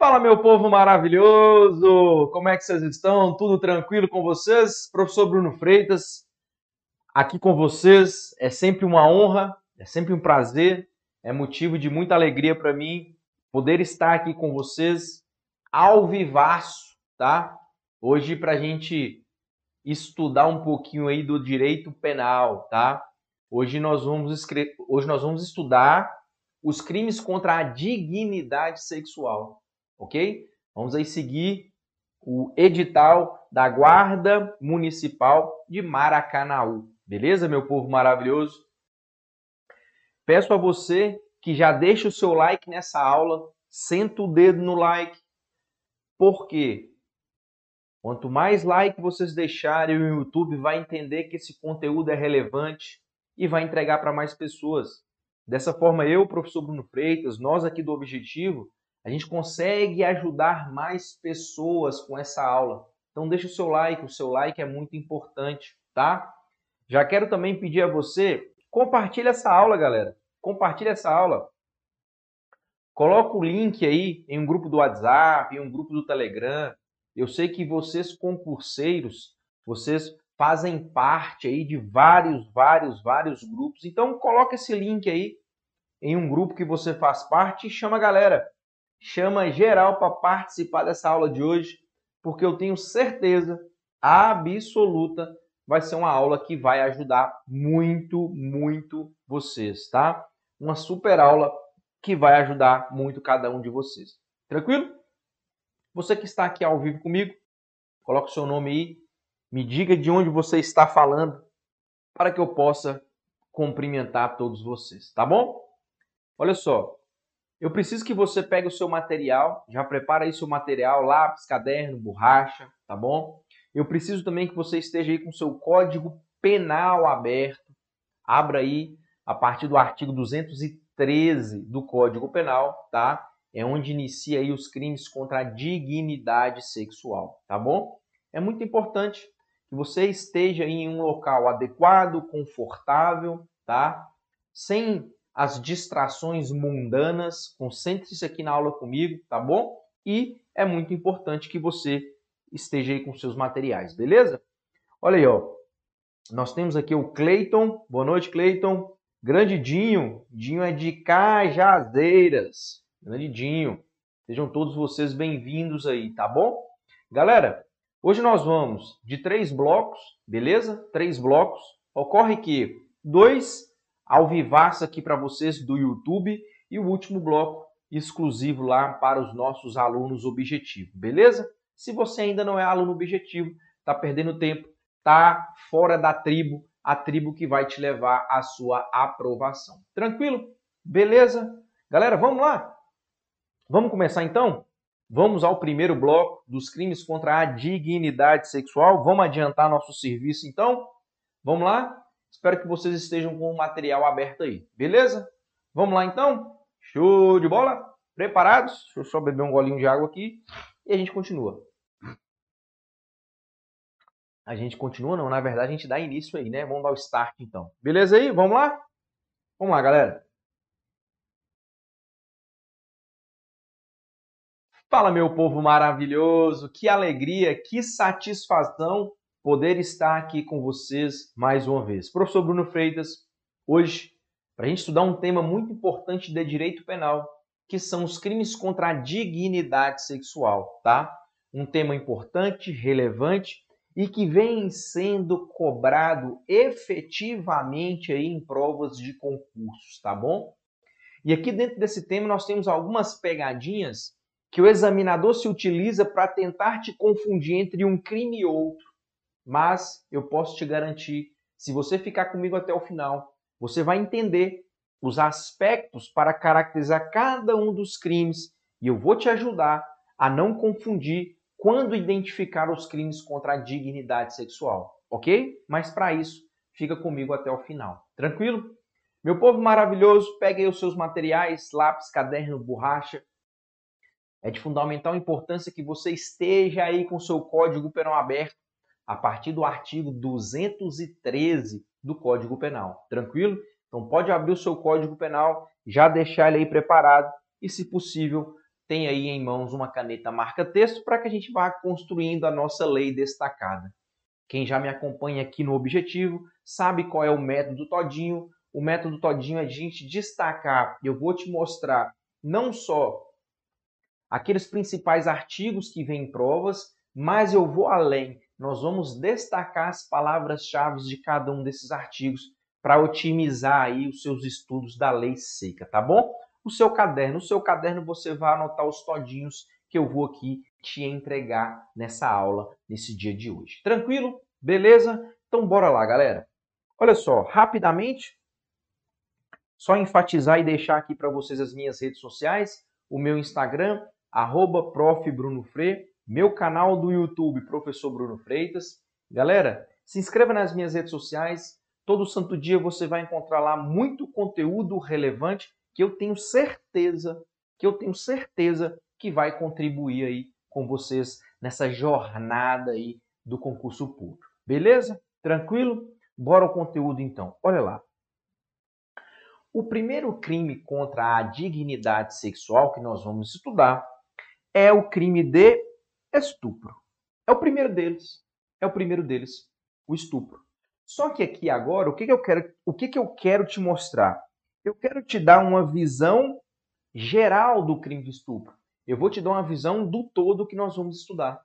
Fala, meu povo maravilhoso! Como é que vocês estão? Tudo tranquilo com vocês? Professor Bruno Freitas, aqui com vocês. É sempre uma honra, é sempre um prazer, é motivo de muita alegria para mim poder estar aqui com vocês ao vivaço, tá? Hoje para a gente estudar um pouquinho aí do direito penal, tá? Hoje nós vamos, Hoje nós vamos estudar os crimes contra a dignidade sexual ok? Vamos aí seguir o edital da Guarda Municipal de Maracanaú. Beleza, meu povo maravilhoso? Peço a você que já deixe o seu like nessa aula, senta o dedo no like, porque quanto mais like vocês deixarem, o YouTube vai entender que esse conteúdo é relevante e vai entregar para mais pessoas. Dessa forma, eu, professor Bruno Freitas, nós aqui do Objetivo, a gente consegue ajudar mais pessoas com essa aula. Então deixa o seu like, o seu like é muito importante, tá? Já quero também pedir a você, compartilhe essa aula, galera. Compartilhe essa aula. Coloca o link aí em um grupo do WhatsApp, em um grupo do Telegram. Eu sei que vocês concurseiros, vocês fazem parte aí de vários, vários, vários grupos. Então coloca esse link aí em um grupo que você faz parte e chama a galera chama geral para participar dessa aula de hoje, porque eu tenho certeza absoluta vai ser uma aula que vai ajudar muito, muito vocês, tá? Uma super aula que vai ajudar muito cada um de vocês. Tranquilo? Você que está aqui ao vivo comigo, coloque seu nome aí, me diga de onde você está falando para que eu possa cumprimentar todos vocês, tá bom? Olha só, eu preciso que você pegue o seu material, já prepara aí seu material, lápis, caderno, borracha, tá bom? Eu preciso também que você esteja aí com seu código penal aberto. Abra aí a partir do artigo 213 do Código Penal, tá? É onde inicia aí os crimes contra a dignidade sexual, tá bom? É muito importante que você esteja em um local adequado, confortável, tá? Sem as distrações mundanas. Concentre-se aqui na aula comigo, tá bom? E é muito importante que você esteja aí com seus materiais, beleza? Olha aí, ó. Nós temos aqui o Cleiton. Boa noite, Cleiton. Grande Dinho. É de Cajazeiras. Grande Dinho. Sejam todos vocês bem-vindos aí, tá bom? Galera, hoje nós vamos de três blocos, beleza? Três blocos. Ocorre que dois ao vivaço aqui para vocês do YouTube e o último bloco exclusivo lá para os nossos alunos objetivo, beleza? Se você ainda não é aluno objetivo, está perdendo tempo, está fora da tribo, a tribo que vai te levar à sua aprovação. Tranquilo? Beleza? Galera, vamos lá? Vamos começar então? Vamos ao primeiro bloco dos crimes contra a dignidade sexual. Vamos adiantar nosso serviço então? Vamos lá? Espero que vocês estejam com o material aberto aí, beleza? Vamos lá então? Show de bola? Preparados? Deixa eu só beber um golinho de água aqui e a gente continua. A gente continua, não, na verdade a gente dá início aí, né? Vamos dar o start então. Beleza aí? Vamos lá? Vamos lá, galera. Fala, meu povo maravilhoso! Que alegria, que satisfação poder estar aqui com vocês mais uma vez. Professor Bruno Freitas, hoje, para a gente estudar um tema muito importante de direito penal, que são os crimes contra a dignidade sexual, tá? Um tema importante, relevante e que vem sendo cobrado efetivamente aí em provas de concursos, tá bom? E aqui dentro desse tema nós temos algumas pegadinhas que o examinador se utiliza para tentar te confundir entre um crime e outro mas eu posso te garantir, se você ficar comigo até o final, você vai entender os aspectos para caracterizar cada um dos crimes e eu vou te ajudar a não confundir quando identificar os crimes contra a dignidade sexual, ok? Mas para isso, fica comigo até o final, tranquilo? Meu povo maravilhoso, pegue aí os seus materiais, lápis, caderno, borracha. É de fundamental importância que você esteja aí com o seu código penal aberto a partir do artigo 213 do Código Penal. Tranquilo? Então pode abrir o seu Código Penal, já deixar ele aí preparado e, se possível, tem aí em mãos uma caneta marca-texto para que a gente vá construindo a nossa lei destacada. Quem já me acompanha aqui no Objetivo sabe qual é o método Todinho. O método Todinho é a gente destacar. Eu vou te mostrar não só aqueles principais artigos que vêm em provas, mas eu vou além. Nós vamos destacar as palavras-chave de cada um desses artigos para otimizar aí os seus estudos da lei seca, tá bom? O seu caderno, o seu caderno você vai anotar os todinhos que eu vou aqui te entregar nessa aula, nesse dia de hoje. Tranquilo? Beleza? Então bora lá, galera. Olha só, rapidamente, só enfatizar e deixar aqui para vocês as minhas redes sociais, o meu Instagram, arroba meu canal do YouTube, Professor Bruno Freitas. Galera, se inscreva nas minhas redes sociais. Todo santo dia você vai encontrar lá muito conteúdo relevante que eu tenho certeza, que eu tenho certeza que vai contribuir aí com vocês nessa jornada aí do concurso público. Beleza? Tranquilo? Bora ao conteúdo então. Olha lá. O primeiro crime contra a dignidade sexual que nós vamos estudar é o crime de estupro. É o primeiro deles. É o primeiro deles, o estupro. Só que aqui agora, o que, que eu quero, o que, que eu quero te mostrar? Eu quero te dar uma visão geral do crime de estupro. Eu vou te dar uma visão do todo que nós vamos estudar.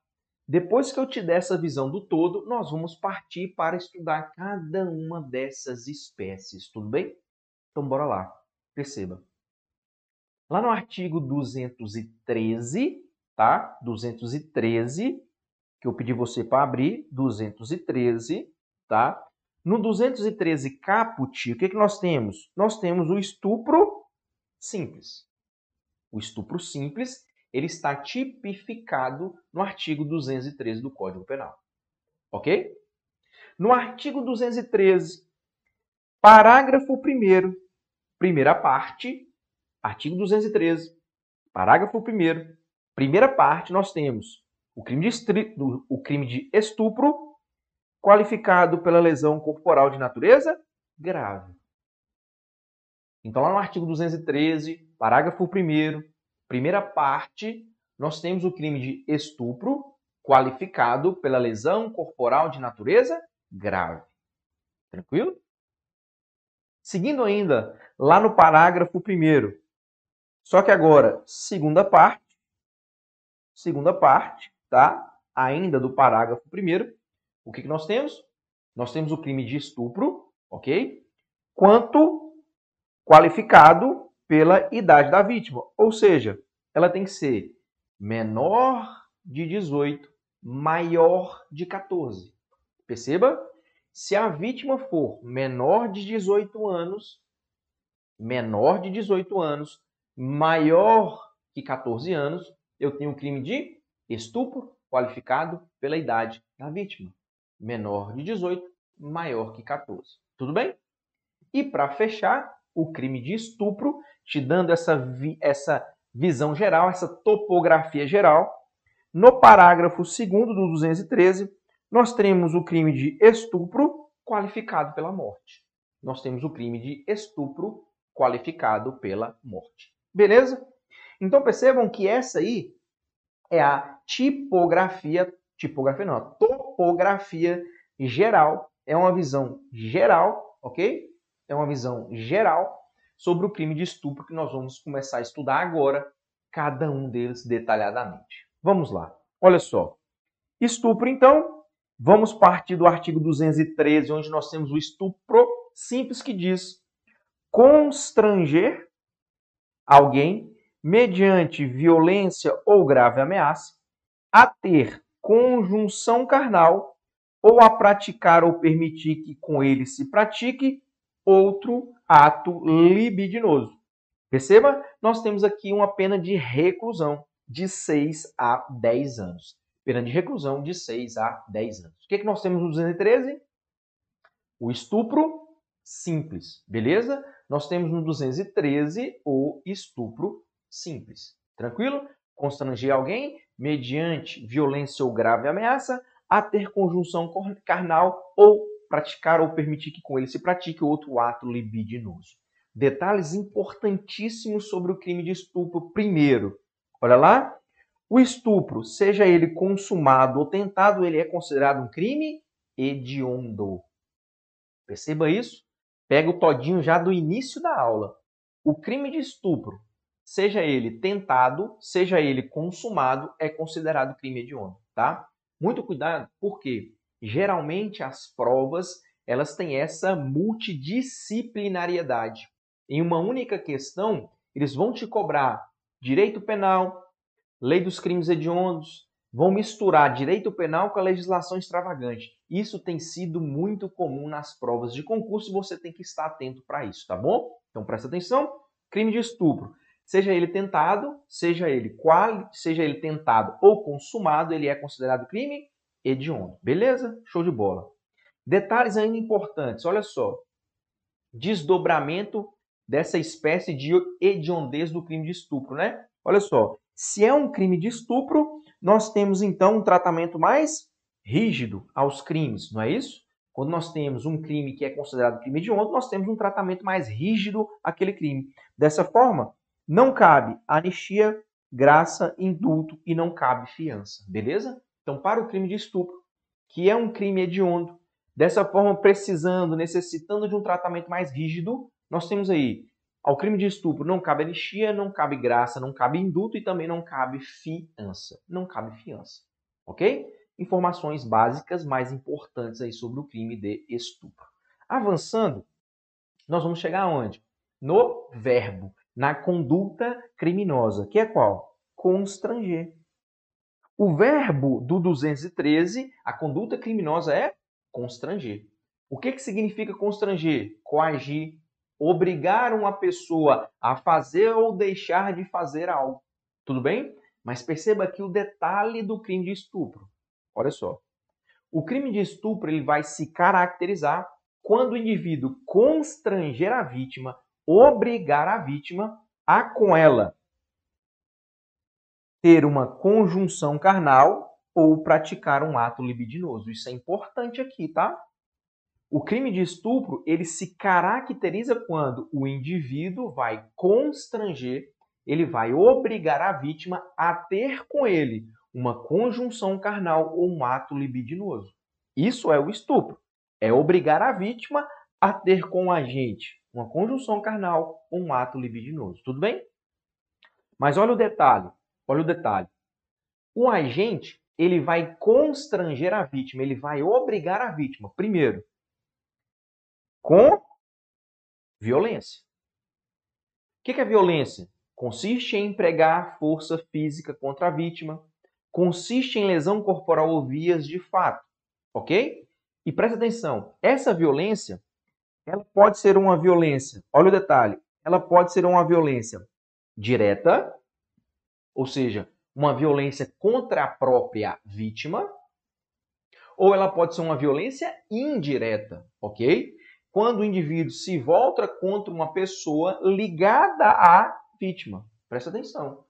Depois que eu te der essa visão do todo, nós vamos partir para estudar cada uma dessas espécies, tudo bem? Então bora lá. Perceba. Lá no artigo 213, tá? 213, que eu pedi você para abrir, 213, tá? No 213 caput, o que, que nós temos? Nós temos o estupro simples. O estupro simples, ele está tipificado no artigo 213 do Código Penal. Ok? No artigo 213, parágrafo 1 primeira parte, artigo 213, parágrafo 1 primeira parte, nós temos o crime de, o crime de estupro qualificado pela lesão corporal de natureza grave. Então, lá no artigo 213, parágrafo 1, primeira parte, nós temos o crime de estupro qualificado pela lesão corporal de natureza grave. Tranquilo? Seguindo ainda, lá no parágrafo 1. Só que agora, segunda parte, segunda parte, tá? Ainda do parágrafo 1, o que, que nós temos? Nós temos o crime de estupro, ok? Quanto qualificado pela idade da vítima. Ou seja, ela tem que ser menor de 18, maior de 14. Perceba? Se a vítima for menor de 18 anos, menor de 18 anos, maior que 14 anos, eu tenho um crime de estupro qualificado pela idade da vítima. Menor de 18, maior que 14. Tudo bem? E para fechar, o crime de estupro, te dando essa, vi essa visão geral, essa topografia geral, no parágrafo 2 do 213, nós temos o crime de estupro qualificado pela morte. Nós temos o crime de estupro qualificado pela morte. Beleza? Então percebam que essa aí é a tipografia, tipografia não, a topografia geral, é uma visão geral, ok? É uma visão geral sobre o crime de estupro que nós vamos começar a estudar agora, cada um deles detalhadamente. Vamos lá. Olha só. Estupro, então, Vamos partir do artigo 213, onde nós temos o estupro simples que diz constranger alguém mediante violência ou grave ameaça a ter conjunção carnal ou a praticar ou permitir que com ele se pratique outro ato libidinoso. Perceba, nós temos aqui uma pena de reclusão de 6 a 10 anos pena de reclusão de 6 a 10 anos. O que, é que nós temos no 213? O estupro simples, beleza? Nós temos no 213 o estupro simples. Tranquilo? Constranger alguém mediante violência ou grave ameaça a ter conjunção carnal ou praticar ou permitir que com ele se pratique outro ato libidinoso. Detalhes importantíssimos sobre o crime de estupro. Primeiro, Olha lá. O estupro, seja ele consumado ou tentado, ele é considerado um crime hediondo. Perceba isso? Pega o todinho já do início da aula. O crime de estupro, seja ele tentado, seja ele consumado, é considerado crime hediondo, tá? Muito cuidado, porque geralmente as provas elas têm essa multidisciplinariedade. Em uma única questão, eles vão te cobrar direito penal, lei dos crimes hediondos, vão misturar direito penal com a legislação extravagante. Isso tem sido muito comum nas provas de concurso e você tem que estar atento para isso, tá bom? Então presta atenção. Crime de estupro, seja ele tentado, seja ele qual, seja ele tentado ou consumado, ele é considerado crime hediondo. Beleza? Show de bola. Detalhes ainda importantes, olha só. Desdobramento dessa espécie de hediondez do crime de estupro, né? Olha só, se é um crime de estupro, nós temos então um tratamento mais rígido aos crimes, não é isso? Quando nós temos um crime que é considerado crime hediondo, nós temos um tratamento mais rígido àquele crime. Dessa forma, não cabe anistia, graça, indulto e não cabe fiança, beleza? Então, para o crime de estupro, que é um crime hediondo, dessa forma precisando, necessitando de um tratamento mais rígido, nós temos aí ao crime de estupro não cabe anistia, não cabe graça, não cabe indulto e também não cabe fiança. Não cabe fiança. Ok? Informações básicas mais importantes aí sobre o crime de estupro. Avançando, nós vamos chegar aonde? No verbo, na conduta criminosa, que é qual? Constranger. O verbo do 213, a conduta criminosa é constranger. O que, que significa constranger? Coagir, obrigar uma pessoa a fazer ou deixar de fazer algo. Tudo bem? Mas perceba aqui o detalhe do crime de estupro. Olha só. O crime de estupro ele vai se caracterizar quando o indivíduo constranger a vítima, obrigar a vítima a com ela ter uma conjunção carnal ou praticar um ato libidinoso. Isso é importante aqui, tá? O crime de estupro, ele se caracteriza quando o indivíduo vai constranger, ele vai obrigar a vítima a ter com ele uma conjunção carnal ou um ato libidinoso. Isso é o estupro. É obrigar a vítima a ter com a gente uma conjunção carnal ou um ato libidinoso. Tudo bem? Mas olha o detalhe, olha o detalhe. O agente, ele vai constranger a vítima, ele vai obrigar a vítima, primeiro, com violência. O que é violência? Consiste em empregar força física contra a vítima, consiste em lesão corporal ou vias de fato, ok? E presta atenção, essa violência, ela pode ser uma violência, olha o detalhe, ela pode ser uma violência direta, ou seja, uma violência contra a própria vítima, ou ela pode ser uma violência indireta, ok? quando o indivíduo se volta contra uma pessoa ligada à vítima. Presta atenção.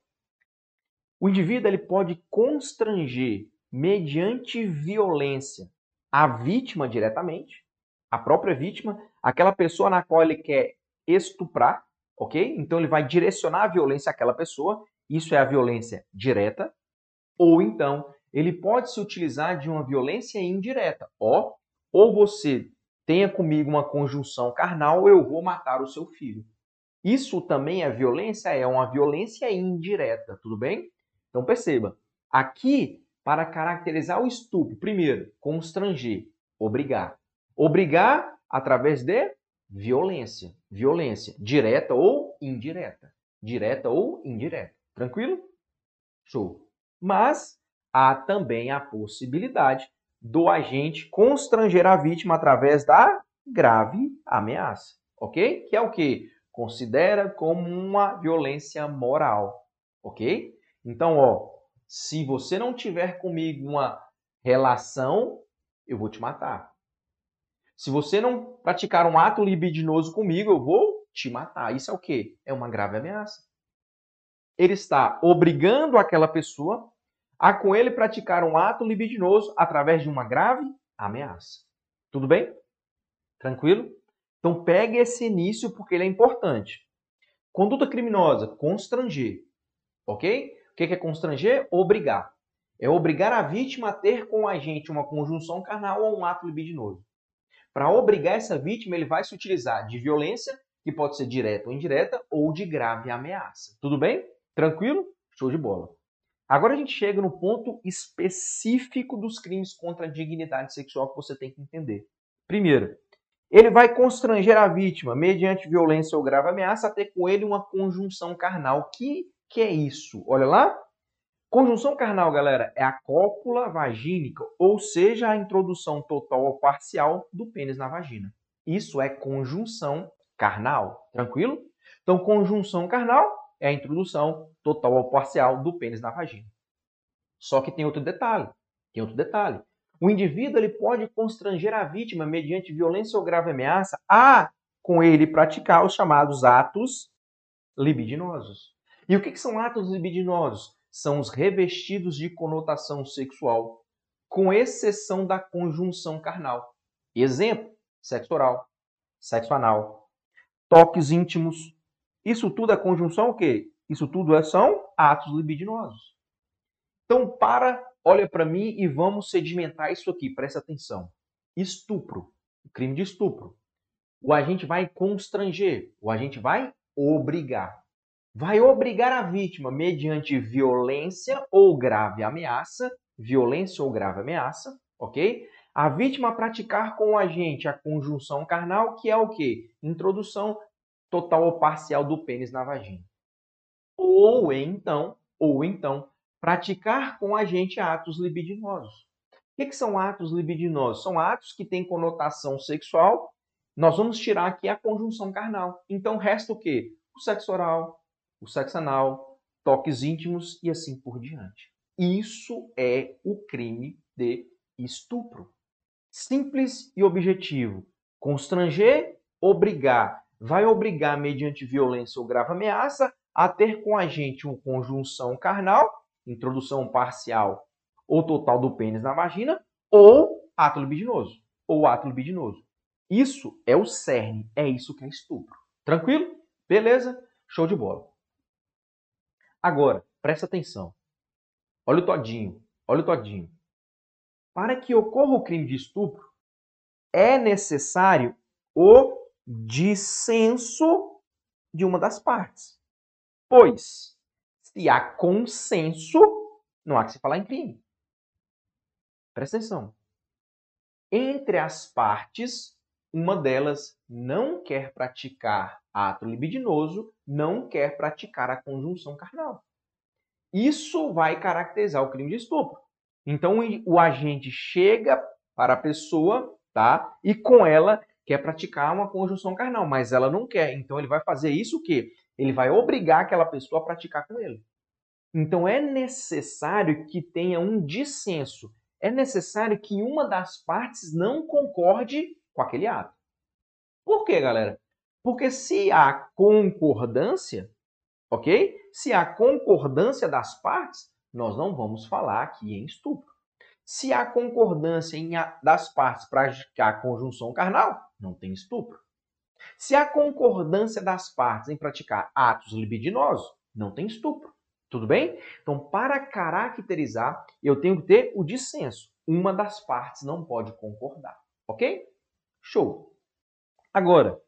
O indivíduo ele pode constranger mediante violência a vítima diretamente, a própria vítima, aquela pessoa na qual ele quer estuprar, ok? Então ele vai direcionar a violência àquela pessoa, isso é a violência direta, ou então ele pode se utilizar de uma violência indireta, ó, ou você tenha comigo uma conjunção carnal, eu vou matar o seu filho. Isso também é violência? É uma violência indireta, tudo bem? Então perceba, aqui, para caracterizar o estupro, primeiro, constranger, obrigar. Obrigar através de violência. Violência direta ou indireta. Direta ou indireta. Tranquilo? Show. Mas há também a possibilidade do agente constranger a vítima através da grave ameaça, ok? Que é o que? Considera como uma violência moral, ok? Então, ó, se você não tiver comigo uma relação, eu vou te matar. Se você não praticar um ato libidinoso comigo, eu vou te matar. Isso é o que? É uma grave ameaça. Ele está obrigando aquela pessoa a com ele praticar um ato libidinoso através de uma grave ameaça. Tudo bem? Tranquilo? Então pegue esse início porque ele é importante. Conduta criminosa, constranger. Ok? O que é constranger? Obrigar. É obrigar a vítima a ter com a gente uma conjunção carnal ou um ato libidinoso. Para obrigar essa vítima, ele vai se utilizar de violência, que pode ser direta ou indireta, ou de grave ameaça. Tudo bem? Tranquilo? Show de bola. Agora a gente chega no ponto específico dos crimes contra a dignidade sexual que você tem que entender. Primeiro, ele vai constranger a vítima, mediante violência ou grave ameaça, a ter com ele uma conjunção carnal. Que que é isso? Olha lá. Conjunção carnal, galera, é a cópula vagínica, ou seja, a introdução total ou parcial do pênis na vagina. Isso é conjunção carnal. Tranquilo? Então, conjunção carnal é a introdução total ou parcial do pênis na vagina. Só que tem outro detalhe. Tem outro detalhe. O indivíduo ele pode constranger a vítima mediante violência ou grave ameaça a com ele praticar os chamados atos libidinosos. E o que, que são atos libidinosos? São os revestidos de conotação sexual, com exceção da conjunção carnal. Exemplo: sexo oral, sexo anal, toques íntimos. Isso tudo é conjunção o quê? Isso tudo é, são atos libidinosos. Então, para, olha para mim e vamos sedimentar isso aqui, presta atenção. Estupro, crime de estupro. O agente vai constranger, o agente vai obrigar vai obrigar a vítima, mediante violência ou grave ameaça, violência ou grave ameaça, ok? A vítima a praticar com o agente a conjunção carnal, que é o quê? Introdução total ou parcial do pênis na vagina. Ou então, ou então, praticar com o agente atos libidinosos. O que, que são atos libidinosos? São atos que têm conotação sexual. Nós vamos tirar aqui a conjunção carnal. Então resta o quê? O sexo oral, o sexo anal, toques íntimos e assim por diante. Isso é o crime de estupro. Simples e objetivo. Constranger, obrigar. Vai obrigar, mediante violência ou grave ameaça, a ter com a gente uma conjunção carnal, introdução parcial ou total do pênis na vagina, ou ato libidinoso. Ou ato libidinoso. Isso é o cerne, é isso que é estupro. Tranquilo? Beleza? Show de bola. Agora, presta atenção. Olha o todinho, olha o todinho. Para que ocorra o crime de estupro, é necessário o dissenso de uma das partes. Pois, se há consenso, não há que se falar em crime. Presta atenção. Entre as partes, uma delas não quer praticar ato libidinoso, não quer praticar a conjunção carnal. Isso vai caracterizar o crime de estupro. Então o agente chega para a pessoa, tá? E com ela quer praticar uma conjunção carnal, mas ela não quer. Então ele vai fazer isso o quê? Ele vai obrigar aquela pessoa a praticar com ele. Então é necessário que tenha um dissenso. É necessário que uma das partes não concorde com aquele ato. Por quê, galera? Porque se há concordância, ok? Se há concordância das partes, nós não vamos falar aqui em estupro. Se há concordância em das partes para praticar conjunção carnal, não tem estupro. Se há concordância das partes em praticar atos libidinosos, não tem estupro. Tudo bem? Então, para caracterizar, eu tenho que ter o dissenso. Uma das partes não pode concordar. Ok? Show. Agora,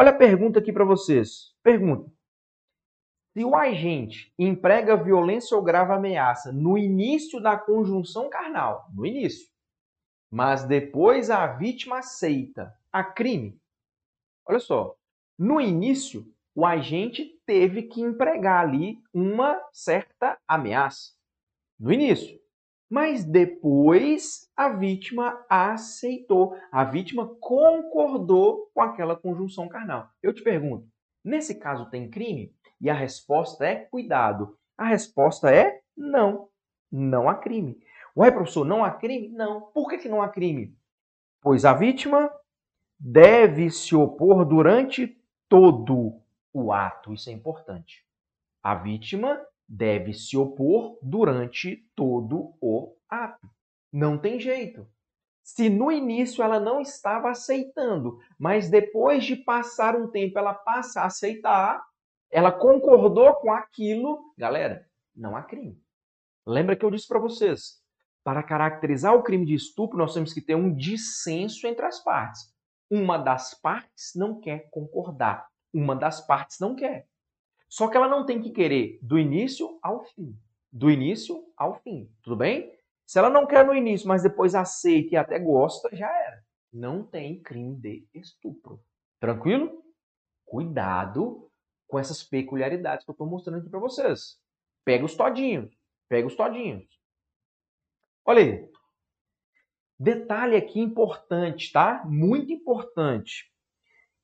Olha a pergunta aqui para vocês. Pergunta. Se o agente emprega violência ou grave ameaça no início da conjunção carnal, no início, mas depois a vítima aceita a crime. Olha só, no início, o agente teve que empregar ali uma certa ameaça. No início. Mas depois a vítima aceitou, a vítima concordou com aquela conjunção carnal. Eu te pergunto, nesse caso tem crime? E a resposta é cuidado. A resposta é não, não há crime. Ué, professor, não há crime? Não. Por que, que não há crime? Pois a vítima deve se opor durante todo o ato. Isso é importante. A vítima deve se opor durante todo o ato. Não tem jeito. Se no início ela não estava aceitando, mas depois de passar um tempo ela passa a aceitar, ela concordou com aquilo, galera, não há crime. Lembra que eu disse para vocês, para caracterizar o crime de estupro, nós temos que ter um dissenso entre as partes. Uma das partes não quer concordar, uma das partes não quer. Só que ela não tem que querer do início ao fim. Do início ao fim, tudo bem? Se ela não quer no início, mas depois aceita e até gosta, já era. Não tem crime de estupro. Tranquilo? Cuidado com essas peculiaridades que eu estou mostrando aqui para vocês. Pega os todinhos. Pega os todinhos. Olha aí. Detalhe aqui importante, tá? Muito importante.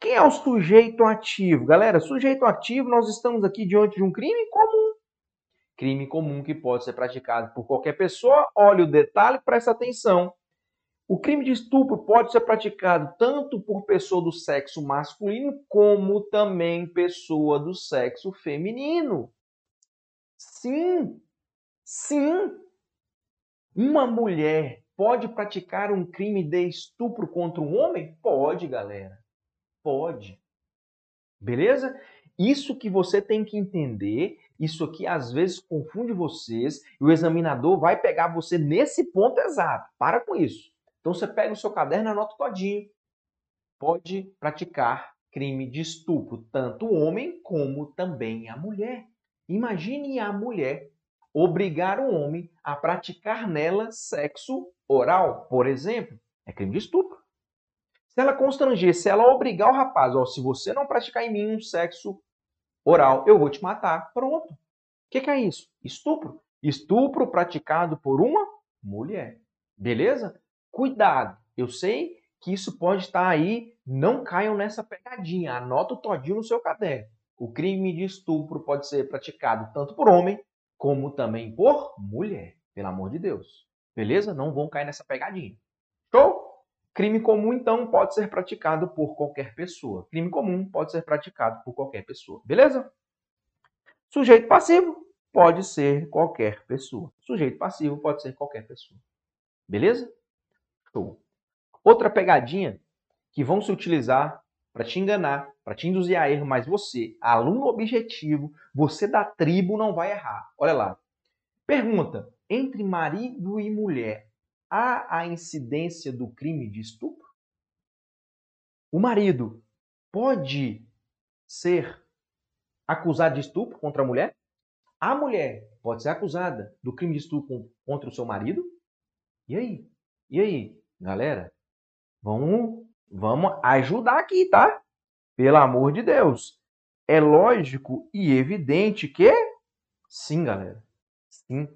Quem é o sujeito ativo? Galera, sujeito ativo, nós estamos aqui diante de um crime comum. Crime comum que pode ser praticado por qualquer pessoa. Olha o detalhe, presta atenção. O crime de estupro pode ser praticado tanto por pessoa do sexo masculino como também pessoa do sexo feminino. Sim, sim. Uma mulher pode praticar um crime de estupro contra um homem? Pode, galera. Pode. Beleza? Isso que você tem que entender, isso aqui às vezes confunde vocês e o examinador vai pegar você nesse ponto exato. Para com isso. Então você pega o seu caderno e anota todinho. Pode praticar crime de estupro, tanto o homem como também a mulher. Imagine a mulher obrigar um homem a praticar nela sexo oral, por exemplo, é crime de estupro. Se ela constranger, se ela obrigar o rapaz, ó, se você não praticar em mim um sexo oral, eu vou te matar. Pronto. O que, que é isso? Estupro. Estupro praticado por uma mulher. Beleza? Cuidado. Eu sei que isso pode estar aí. Não caiam nessa pegadinha. Anota o todinho no seu caderno. O crime de estupro pode ser praticado tanto por homem como também por mulher. Pelo amor de Deus. Beleza? Não vão cair nessa pegadinha. Show? Crime comum, então, pode ser praticado por qualquer pessoa. Crime comum pode ser praticado por qualquer pessoa. Beleza? Sujeito passivo pode ser qualquer pessoa. Sujeito passivo pode ser qualquer pessoa. Beleza? Show. Outra pegadinha que vão se utilizar para te enganar, para te induzir a erro, mas você, aluno objetivo, você da tribo não vai errar. Olha lá. Pergunta: entre marido e mulher, há a incidência do crime de estupro? O marido pode ser acusado de estupro contra a mulher? A mulher pode ser acusada do crime de estupro contra o seu marido? E aí? E aí, galera? Vamos, vamos ajudar aqui, tá? Pelo amor de Deus. É lógico e evidente que sim, galera. Sim.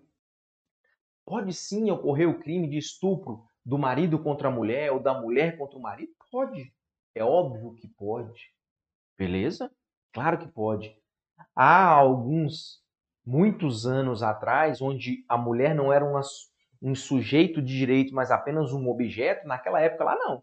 Pode sim ocorrer o crime de estupro do marido contra a mulher ou da mulher contra o marido? Pode. É óbvio que pode. Beleza? Claro que pode. Há alguns, muitos anos atrás, onde a mulher não era uma, um sujeito de direito, mas apenas um objeto, naquela época lá não.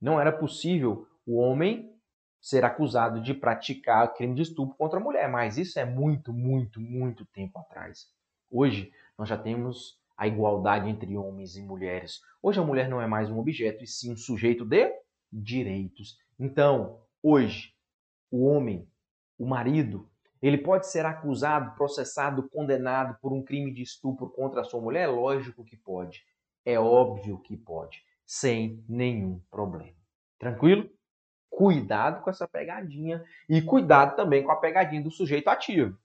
Não era possível o homem ser acusado de praticar crime de estupro contra a mulher, mas isso é muito, muito, muito tempo atrás. Hoje, nós já temos a igualdade entre homens e mulheres. Hoje a mulher não é mais um objeto, e sim um sujeito de direitos. Então, hoje, o homem, o marido, ele pode ser acusado, processado, condenado por um crime de estupro contra a sua mulher? Lógico que pode. É óbvio que pode, sem nenhum problema. Tranquilo? Cuidado com essa pegadinha e cuidado também com a pegadinha do sujeito ativo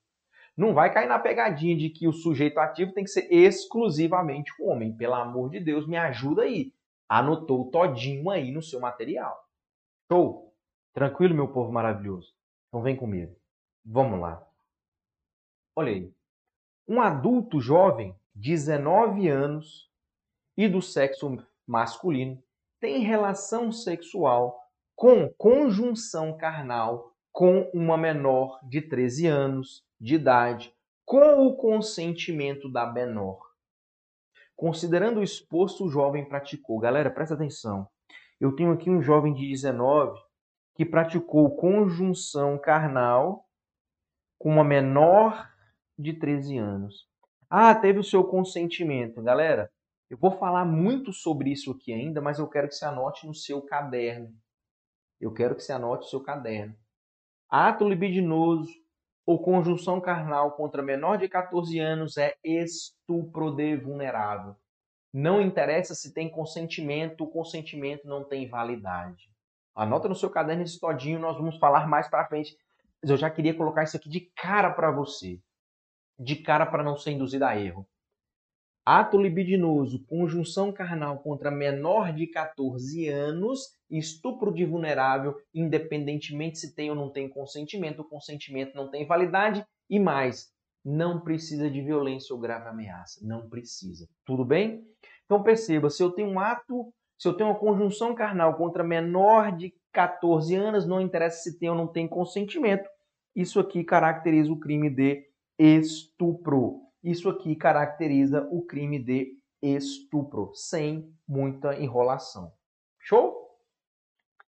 não vai cair na pegadinha de que o sujeito ativo tem que ser exclusivamente o homem. Pelo amor de Deus, me ajuda aí. Anotou todinho aí no seu material. Show? Tranquilo, meu povo maravilhoso? Então vem comigo. Vamos lá. Olha aí. Um adulto jovem, 19 anos, e do sexo masculino, tem relação sexual com conjunção carnal com uma menor de 13 anos de idade com o consentimento da menor. Considerando o exposto, o jovem praticou. Galera, presta atenção. Eu tenho aqui um jovem de 19 que praticou conjunção carnal com uma menor de 13 anos. Ah, teve o seu consentimento. Galera, eu vou falar muito sobre isso aqui ainda, mas eu quero que você anote no seu caderno. Eu quero que você anote no seu caderno. Ato libidinoso ou conjunção carnal contra menor de 14 anos é estupro de vulnerável. Não interessa se tem consentimento, o consentimento não tem validade. Anota no seu caderno esse todinho, nós vamos falar mais para frente. Mas eu já queria colocar isso aqui de cara para você. De cara para não ser induzido a erro. Ato libidinoso, conjunção carnal contra menor de 14 anos, estupro de vulnerável, independentemente se tem ou não tem consentimento, o consentimento não tem validade e mais, não precisa de violência ou grave ameaça, não precisa. Tudo bem? Então perceba, se eu tenho um ato, se eu tenho uma conjunção carnal contra menor de 14 anos, não interessa se tem ou não tem consentimento, isso aqui caracteriza o crime de estupro. Isso aqui caracteriza o crime de estupro, sem muita enrolação. Show?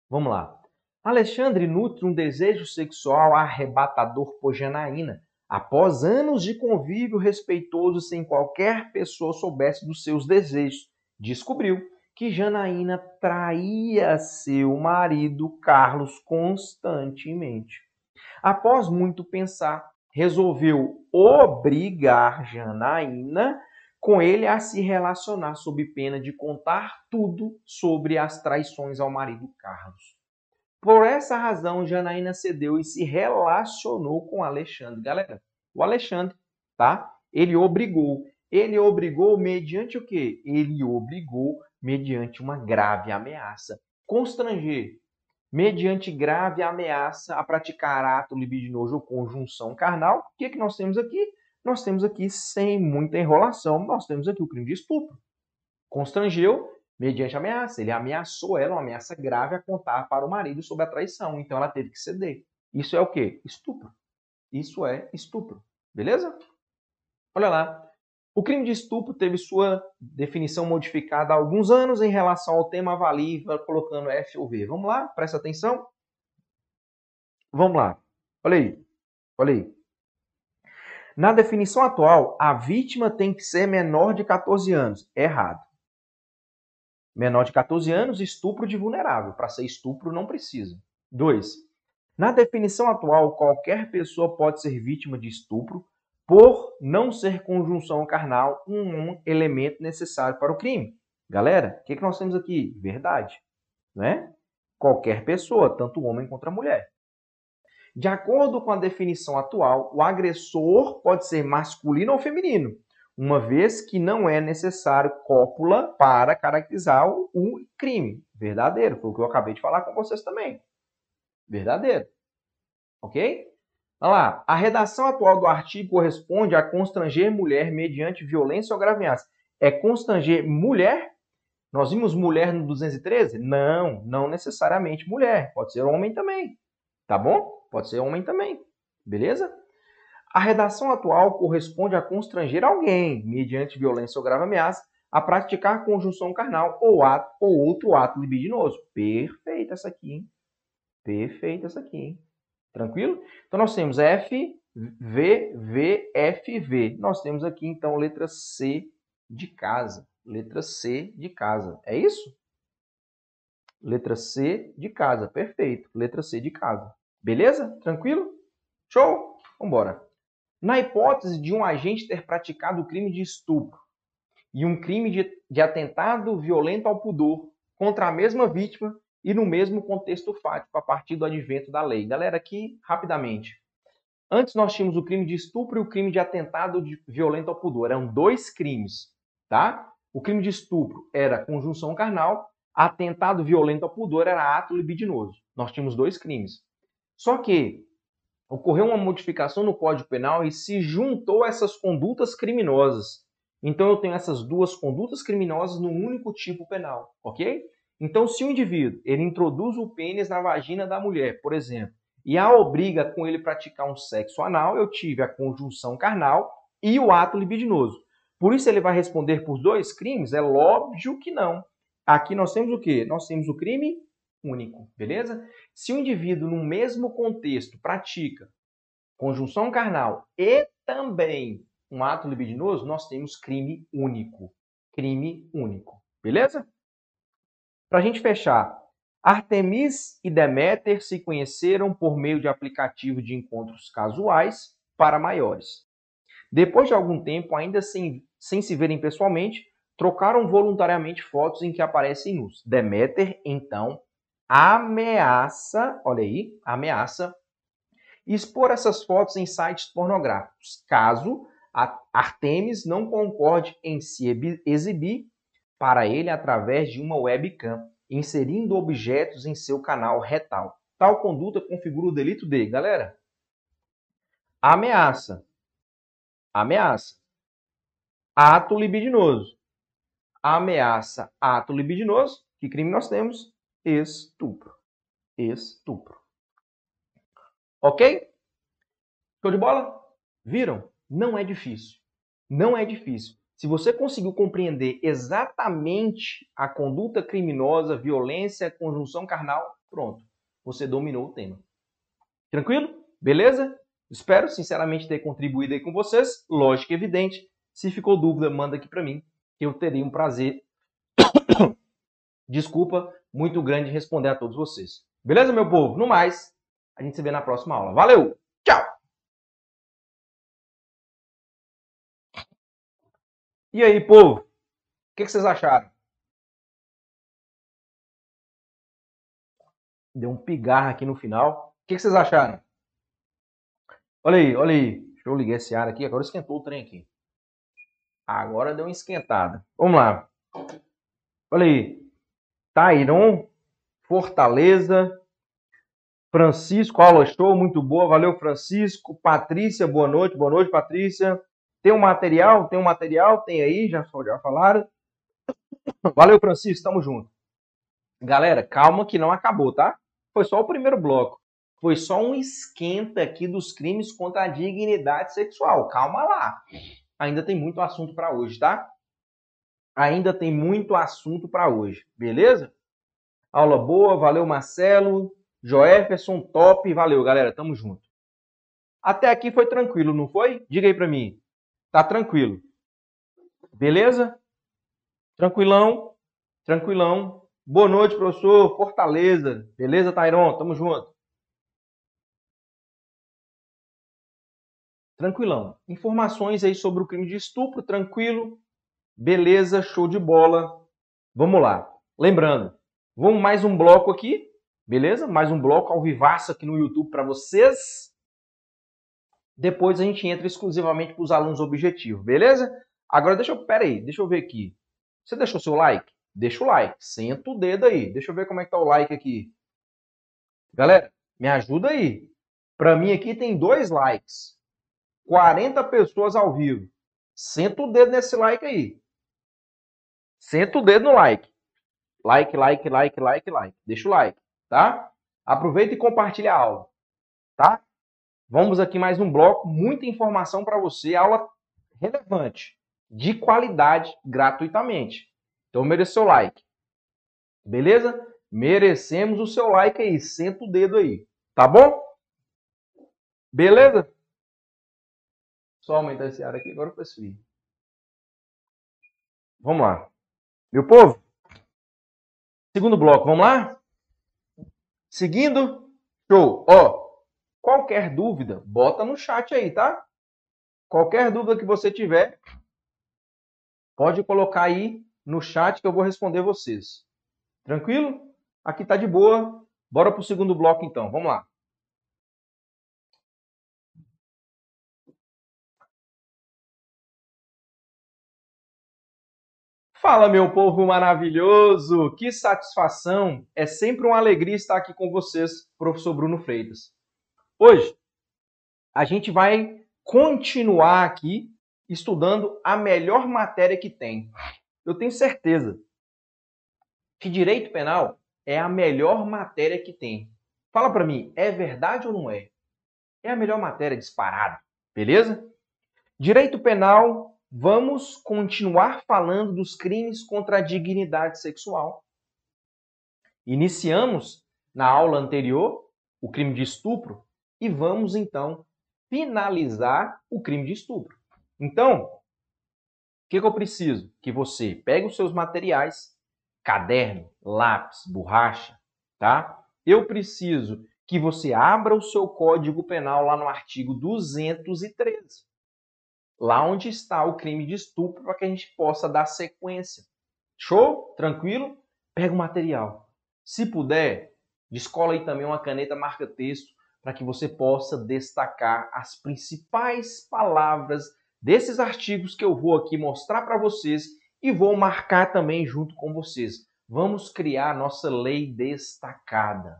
Vamos lá. Alexandre nutre um desejo sexual arrebatador por Janaína, após anos de convívio respeitoso sem qualquer pessoa soubesse dos seus desejos. Descobriu que Janaína traía seu marido Carlos constantemente. Após muito pensar, resolveu obrigar Janaína com ele a se relacionar sob pena de contar tudo sobre as traições ao marido Carlos. Por essa razão, Janaína cedeu e se relacionou com Alexandre. Galera, o Alexandre, tá? Ele obrigou. Ele obrigou mediante o quê? Ele obrigou mediante uma grave ameaça. Constranger mediante grave ameaça a praticar ato libidinoso ou conjunção carnal. O que, é que nós temos aqui? Nós temos aqui, sem muita enrolação, nós temos aqui o crime de estupro. Constrangeu mediante ameaça. Ele ameaçou ela, uma ameaça grave, a contar para o marido sobre a traição. Então ela teve que ceder. Isso é o quê? Estupro. Isso é estupro. Beleza? Olha lá. O crime de estupro teve sua definição modificada há alguns anos em relação ao tema avalie, colocando F ou V. Vamos lá? Presta atenção. Vamos lá. Olha aí. Olha aí. Na definição atual, a vítima tem que ser menor de 14 anos. Errado. Menor de 14 anos, estupro de vulnerável. Para ser estupro, não precisa. 2. Na definição atual, qualquer pessoa pode ser vítima de estupro por não ser conjunção carnal um elemento necessário para o crime. Galera, o que, que nós temos aqui? Verdade. Né? Qualquer pessoa, tanto homem quanto a mulher. De acordo com a definição atual, o agressor pode ser masculino ou feminino, uma vez que não é necessário cópula para caracterizar o crime. Verdadeiro, foi o que eu acabei de falar com vocês também. Verdadeiro. Ok? Olha lá, a redação atual do artigo corresponde a constranger mulher mediante violência ou grave ameaça. É constranger mulher? Nós vimos mulher no 213? Não, não necessariamente mulher. Pode ser homem também. Tá bom? Pode ser homem também. Beleza? A redação atual corresponde a constranger alguém, mediante violência ou grave ameaça, a praticar conjunção carnal ou ato ou outro ato libidinoso. Perfeita essa aqui, hein? Perfeita essa aqui, hein? Tranquilo? Então nós temos F, V, V, F, V. Nós temos aqui então letra C de casa. Letra C de casa. É isso? Letra C de casa. Perfeito. Letra C de casa. Beleza? Tranquilo? Show? Vambora. Na hipótese de um agente ter praticado o crime de estupro e um crime de, de atentado violento ao pudor contra a mesma vítima, e no mesmo contexto fático, a partir do advento da lei. Galera, aqui, rapidamente. Antes nós tínhamos o crime de estupro e o crime de atentado de violento ao pudor. Eram dois crimes, tá? O crime de estupro era conjunção carnal, atentado violento ao pudor era ato libidinoso. Nós tínhamos dois crimes. Só que ocorreu uma modificação no Código Penal e se juntou essas condutas criminosas. Então eu tenho essas duas condutas criminosas num único tipo penal, ok? Então, se o indivíduo ele introduz o pênis na vagina da mulher, por exemplo, e a obriga com ele praticar um sexo anal, eu tive a conjunção carnal e o ato libidinoso. Por isso ele vai responder por dois crimes? É óbvio que não. Aqui nós temos o quê? Nós temos o crime único, beleza? Se o indivíduo, no mesmo contexto, pratica conjunção carnal e também um ato libidinoso, nós temos crime único. Crime único, beleza? Para a gente fechar, Artemis e Deméter se conheceram por meio de aplicativo de encontros casuais para maiores. Depois de algum tempo, ainda sem, sem se verem pessoalmente, trocaram voluntariamente fotos em que aparecem nus. Deméter, então, ameaça, olha aí, ameaça expor essas fotos em sites pornográficos, caso Artemis não concorde em se exibir para ele através de uma webcam, inserindo objetos em seu canal retal. Tal conduta configura o delito de, galera, ameaça, ameaça, ato libidinoso, ameaça, ato libidinoso, que crime nós temos? Estupro, estupro. Ok? Show de bola? Viram? Não é difícil. Não é difícil. Se você conseguiu compreender exatamente a conduta criminosa, violência, conjunção carnal, pronto. Você dominou o tema. Tranquilo? Beleza? Espero sinceramente ter contribuído aí com vocês. Lógico e evidente. Se ficou dúvida, manda aqui para mim. Eu teria um prazer. Desculpa, muito grande responder a todos vocês. Beleza, meu povo? No mais, a gente se vê na próxima aula. Valeu! Tchau! E aí, povo? O que, que vocês acharam? Deu um pigarro aqui no final. O que, que vocês acharam? Olha aí, olha aí. Deixa eu ligar esse ar aqui. Agora esquentou o trem aqui. Agora deu uma esquentada. Vamos lá. Olha aí. Tairon, Fortaleza, Francisco, aula show, muito boa. Valeu, Francisco. Patrícia, boa noite. Boa noite, Patrícia. Tem um material? Tem um material? Tem aí, já, já falaram. Valeu, Francisco, tamo junto. Galera, calma que não acabou, tá? Foi só o primeiro bloco. Foi só um esquenta aqui dos crimes contra a dignidade sexual. Calma lá. Ainda tem muito assunto para hoje, tá? Ainda tem muito assunto para hoje, beleza? Aula boa, valeu Marcelo, Joefferson, top, valeu galera, tamo junto. Até aqui foi tranquilo, não foi? Diga aí para mim. Tá tranquilo. Beleza? Tranquilão? Tranquilão. Boa noite, professor. Fortaleza. Beleza, Tairon? Tamo junto. Tranquilão. Informações aí sobre o crime de estupro, tranquilo. Beleza, show de bola. Vamos lá. Lembrando, vamos mais um bloco aqui, beleza? Mais um bloco ao vivaço aqui no YouTube para vocês. Depois a gente entra exclusivamente para os alunos objetivos, beleza? Agora deixa eu, pera aí, deixa eu ver aqui. Você deixou seu like? Deixa o like, senta o dedo aí. Deixa eu ver como é que tá o like aqui. Galera, me ajuda aí. Para mim aqui tem dois likes. 40 pessoas ao vivo. Senta o dedo nesse like aí. Senta o dedo no like. Like, like, like, like, like. Deixa o like, tá? Aproveita e compartilha a aula, tá? Vamos aqui mais um bloco, muita informação para você, aula relevante, de qualidade, gratuitamente. Então merece seu like. Beleza? Merecemos o seu like aí, senta o dedo aí, tá bom? Beleza? Só aumentar esse ar aqui agora para subir. Vamos lá. Meu povo, segundo bloco, vamos lá? Seguindo, show. Ó, Qualquer dúvida, bota no chat aí, tá? Qualquer dúvida que você tiver, pode colocar aí no chat que eu vou responder vocês. Tranquilo? Aqui tá de boa. Bora pro segundo bloco então. Vamos lá. Fala, meu povo maravilhoso! Que satisfação! É sempre uma alegria estar aqui com vocês, professor Bruno Freitas. Hoje, a gente vai continuar aqui estudando a melhor matéria que tem. Eu tenho certeza que direito penal é a melhor matéria que tem. Fala para mim, é verdade ou não é? É a melhor matéria disparada, beleza? Direito penal, vamos continuar falando dos crimes contra a dignidade sexual. Iniciamos na aula anterior o crime de estupro, e vamos então finalizar o crime de estupro. Então, o que, que eu preciso? Que você pegue os seus materiais, caderno, lápis, borracha, tá? Eu preciso que você abra o seu Código Penal lá no artigo 213. Lá onde está o crime de estupro para que a gente possa dar sequência. Show? Tranquilo? Pega o material. Se puder, descola aí também uma caneta marca-texto para que você possa destacar as principais palavras desses artigos que eu vou aqui mostrar para vocês e vou marcar também junto com vocês. Vamos criar nossa lei destacada.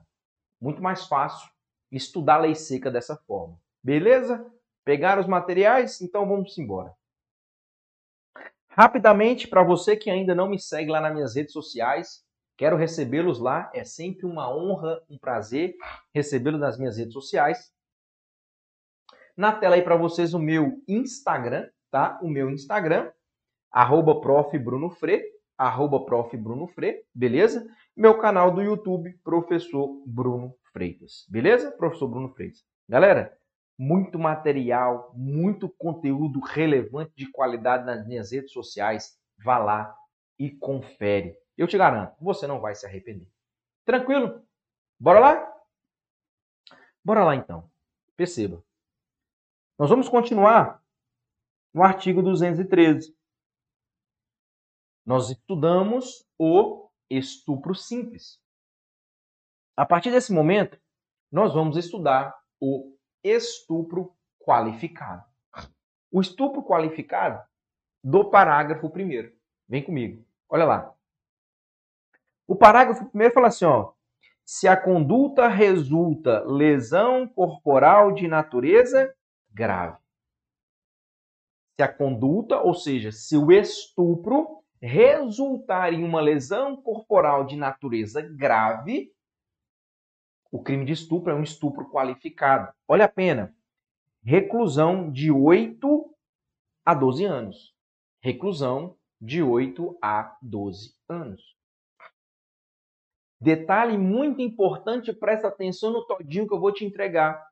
Muito mais fácil estudar a lei seca dessa forma. Beleza? Pegaram os materiais? Então vamos embora. Rapidamente, para você que ainda não me segue lá nas minhas redes sociais, quero recebê-los lá. É sempre uma honra, um prazer recebê-los nas minhas redes sociais. Na tela aí para vocês o meu Instagram, tá? O meu Instagram, arroba prof. Arroba prof. Bruno Fre, beleza? Meu canal do YouTube, Professor Bruno Freitas, beleza? Professor Bruno Freitas. Galera, muito material, muito conteúdo relevante de qualidade nas minhas redes sociais. Vá lá e confere. Eu te garanto, você não vai se arrepender. Tranquilo? Bora lá? Bora lá então. Perceba. Nós vamos continuar no artigo 213. Nós estudamos o estupro simples. A partir desse momento, nós vamos estudar o estupro qualificado. O estupro qualificado do parágrafo primeiro. Vem comigo. Olha lá. O parágrafo primeiro fala assim, ó: se a conduta resulta lesão corporal de natureza grave. Se a conduta, ou seja, se o estupro resultar em uma lesão corporal de natureza grave, o crime de estupro é um estupro qualificado. Olha a pena. Reclusão de 8 a 12 anos. Reclusão de 8 a 12 anos. Detalhe muito importante, presta atenção no todinho que eu vou te entregar.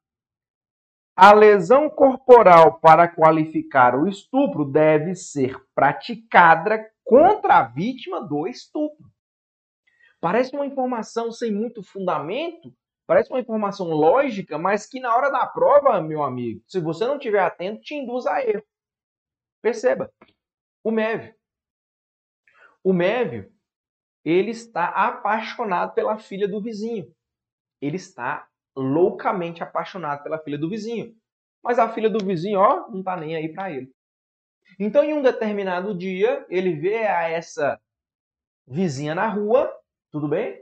A lesão corporal para qualificar o estupro deve ser praticada contra a vítima do estupro. Parece uma informação sem muito fundamento, Parece uma informação lógica, mas que na hora da prova, meu amigo, se você não estiver atento, te induz a erro. Perceba, o Mévio. O Mévio, ele está apaixonado pela filha do vizinho. Ele está loucamente apaixonado pela filha do vizinho. Mas a filha do vizinho, ó, não tá nem aí para ele. Então, em um determinado dia, ele vê a essa vizinha na rua, tudo bem?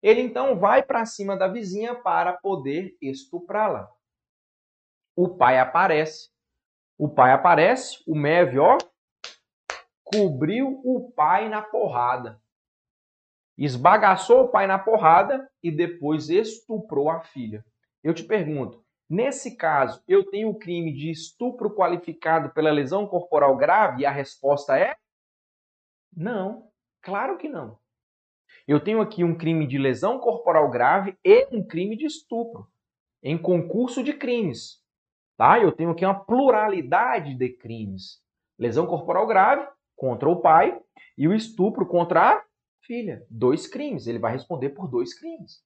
Ele então vai para cima da vizinha para poder estuprá-la. O pai aparece. O pai aparece, o Mev, ó, cobriu o pai na porrada. Esbagaçou o pai na porrada e depois estuprou a filha. Eu te pergunto, nesse caso, eu tenho o crime de estupro qualificado pela lesão corporal grave? E a resposta é não. Claro que não. Eu tenho aqui um crime de lesão corporal grave e um crime de estupro em concurso de crimes. Tá? Eu tenho aqui uma pluralidade de crimes. Lesão corporal grave contra o pai e o estupro contra a filha. Dois crimes. Ele vai responder por dois crimes.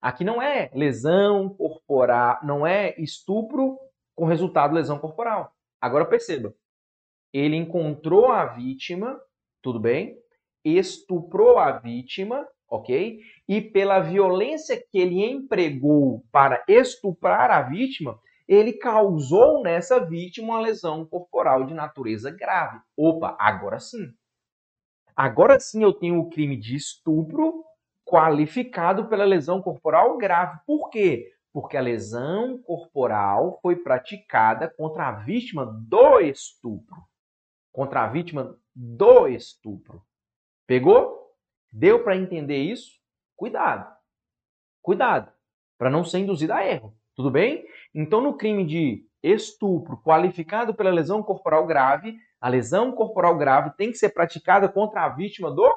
Aqui não é lesão corporal, não é estupro com resultado lesão corporal. Agora perceba, ele encontrou a vítima, tudo bem? estuprou a vítima, ok? E pela violência que ele empregou para estuprar a vítima, ele causou nessa vítima uma lesão corporal de natureza grave. Opa, agora sim. Agora sim eu tenho o crime de estupro qualificado pela lesão corporal grave. Por quê? Porque a lesão corporal foi praticada contra a vítima do estupro. Contra a vítima do estupro. Pegou? Deu para entender isso? Cuidado. Cuidado, para não ser induzido a erro. Tudo bem? Então, no crime de estupro qualificado pela lesão corporal grave, a lesão corporal grave tem que ser praticada contra a vítima do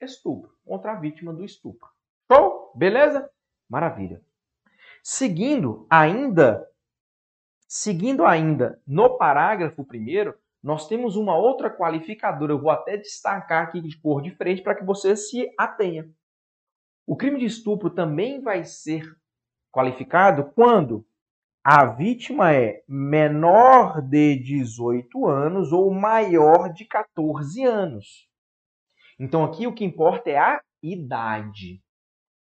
estupro, contra a vítima do estupro. Show? Beleza? Maravilha. Seguindo ainda, seguindo ainda no parágrafo primeiro, nós temos uma outra qualificadora. Eu vou até destacar aqui de cor de frente para que você se atenha. O crime de estupro também vai ser qualificado quando a vítima é menor de 18 anos ou maior de 14 anos. Então aqui o que importa é a idade.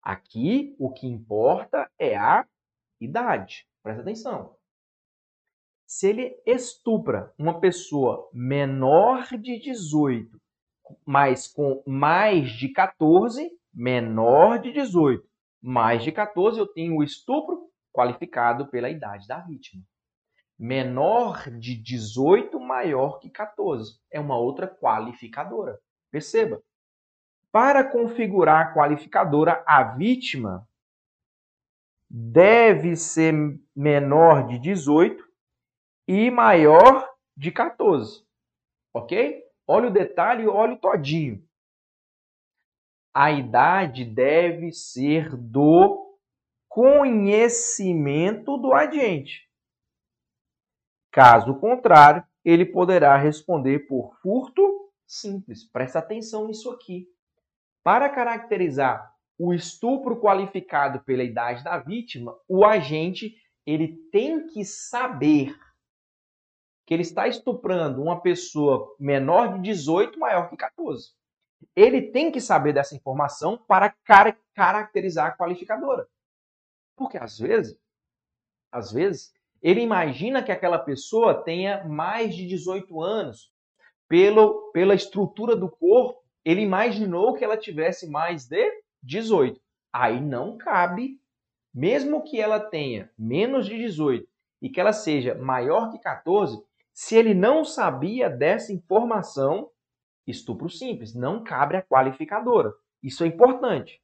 Aqui o que importa é a idade. Presta atenção. Se ele estupra uma pessoa menor de 18, mas com mais de 14, menor de 18, mais de 14, eu tenho o estupro qualificado pela idade da vítima. Menor de 18, maior que 14. É uma outra qualificadora. Perceba. Para configurar a qualificadora, a vítima deve ser menor de 18 e maior de 14. Ok? Olha o detalhe, olha o todinho. A idade deve ser do conhecimento do agente. Caso contrário, ele poderá responder por furto simples. Presta atenção nisso aqui. Para caracterizar o estupro qualificado pela idade da vítima, o agente ele tem que saber que ele está estuprando uma pessoa menor de 18, maior que 14. Ele tem que saber dessa informação para car caracterizar a qualificadora. Porque às vezes, às vezes, ele imagina que aquela pessoa tenha mais de 18 anos. Pelo, pela estrutura do corpo, ele imaginou que ela tivesse mais de 18. Aí não cabe, mesmo que ela tenha menos de 18 e que ela seja maior que 14, se ele não sabia dessa informação, estupro simples, não cabe a qualificadora. Isso é importante.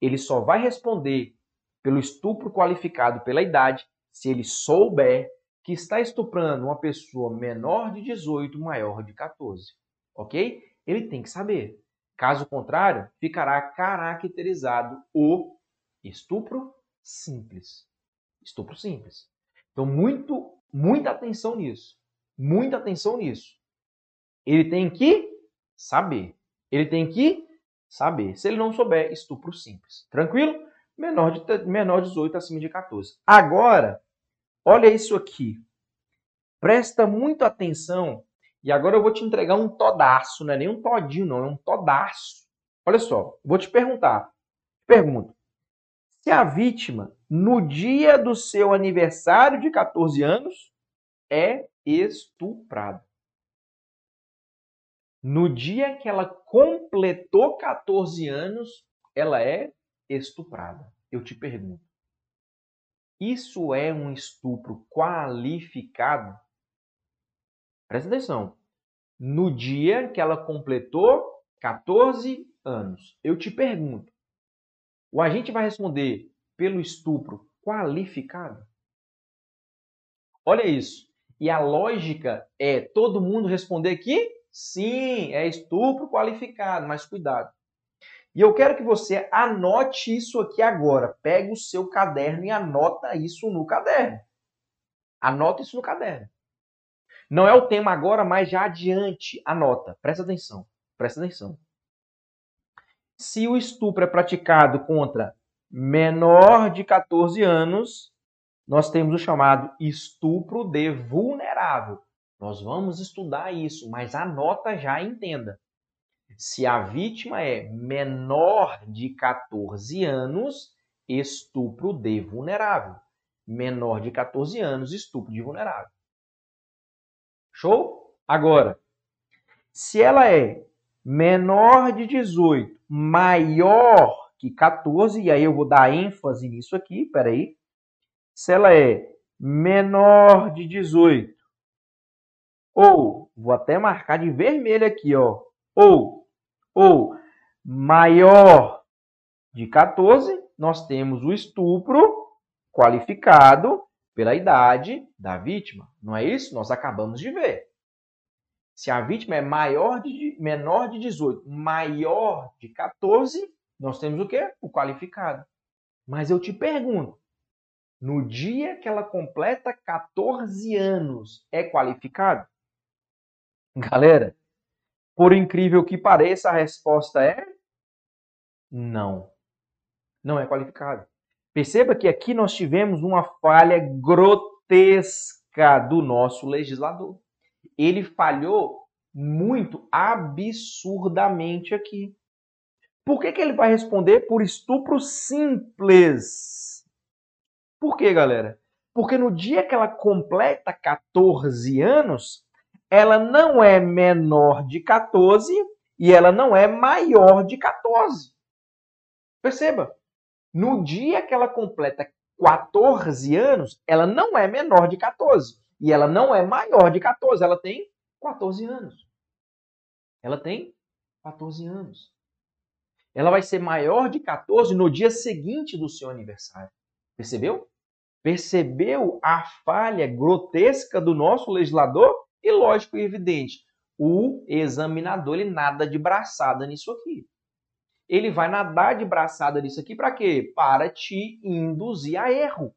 Ele só vai responder pelo estupro qualificado pela idade se ele souber que está estuprando uma pessoa menor de 18, maior de 14. Ok? Ele tem que saber. Caso contrário, ficará caracterizado o estupro simples. Estupro simples. Então, muito, muita atenção nisso muita atenção nisso. Ele tem que saber. Ele tem que saber. Se ele não souber, estupro simples. Tranquilo? Menor de, menor de 18 acima de 14. Agora, olha isso aqui. Presta muito atenção. E agora eu vou te entregar um todaço. Não é nem um todinho, não. É um todaço. Olha só. Vou te perguntar. Pergunto. Se a vítima, no dia do seu aniversário de 14 anos, é estuprada. No dia que ela completou 14 anos, ela é estuprada. Eu te pergunto: isso é um estupro qualificado? Presta atenção. No dia que ela completou 14 anos, eu te pergunto: o agente vai responder pelo estupro qualificado? Olha isso. E a lógica é todo mundo responder que sim, é estupro qualificado, mas cuidado. E eu quero que você anote isso aqui agora. Pegue o seu caderno e anota isso no caderno. Anota isso no caderno. Não é o tema agora, mas já adiante. Anota. Presta atenção. Presta atenção. Se o estupro é praticado contra menor de 14 anos, nós temos o chamado estupro de vulnerável. Nós vamos estudar isso, mas anota já e entenda. Se a vítima é menor de 14 anos, estupro de vulnerável. Menor de 14 anos, estupro de vulnerável. Show? Agora, se ela é menor de 18, maior que 14, e aí eu vou dar ênfase nisso aqui, peraí se ela é menor de 18, ou, vou até marcar de vermelho aqui, ó, ou, ou maior de 14, nós temos o estupro qualificado pela idade da vítima. Não é isso? Nós acabamos de ver. Se a vítima é maior de, menor de 18, maior de 14, nós temos o quê? O qualificado. Mas eu te pergunto, no dia que ela completa 14 anos, é qualificado? Galera, por incrível que pareça, a resposta é não. Não é qualificado. Perceba que aqui nós tivemos uma falha grotesca do nosso legislador. Ele falhou muito absurdamente aqui. Por que, que ele vai responder por estupro simples? Por quê, galera? Porque no dia que ela completa 14 anos, ela não é menor de 14 e ela não é maior de 14. Perceba, no dia que ela completa 14 anos, ela não é menor de 14 e ela não é maior de 14, ela tem 14 anos. Ela tem 14 anos. Ela vai ser maior de 14 no dia seguinte do seu aniversário. Percebeu? Percebeu a falha grotesca do nosso legislador? E lógico e evidente, o examinador ele nada de braçada nisso aqui. Ele vai nadar de braçada nisso aqui para quê? Para te induzir a erro.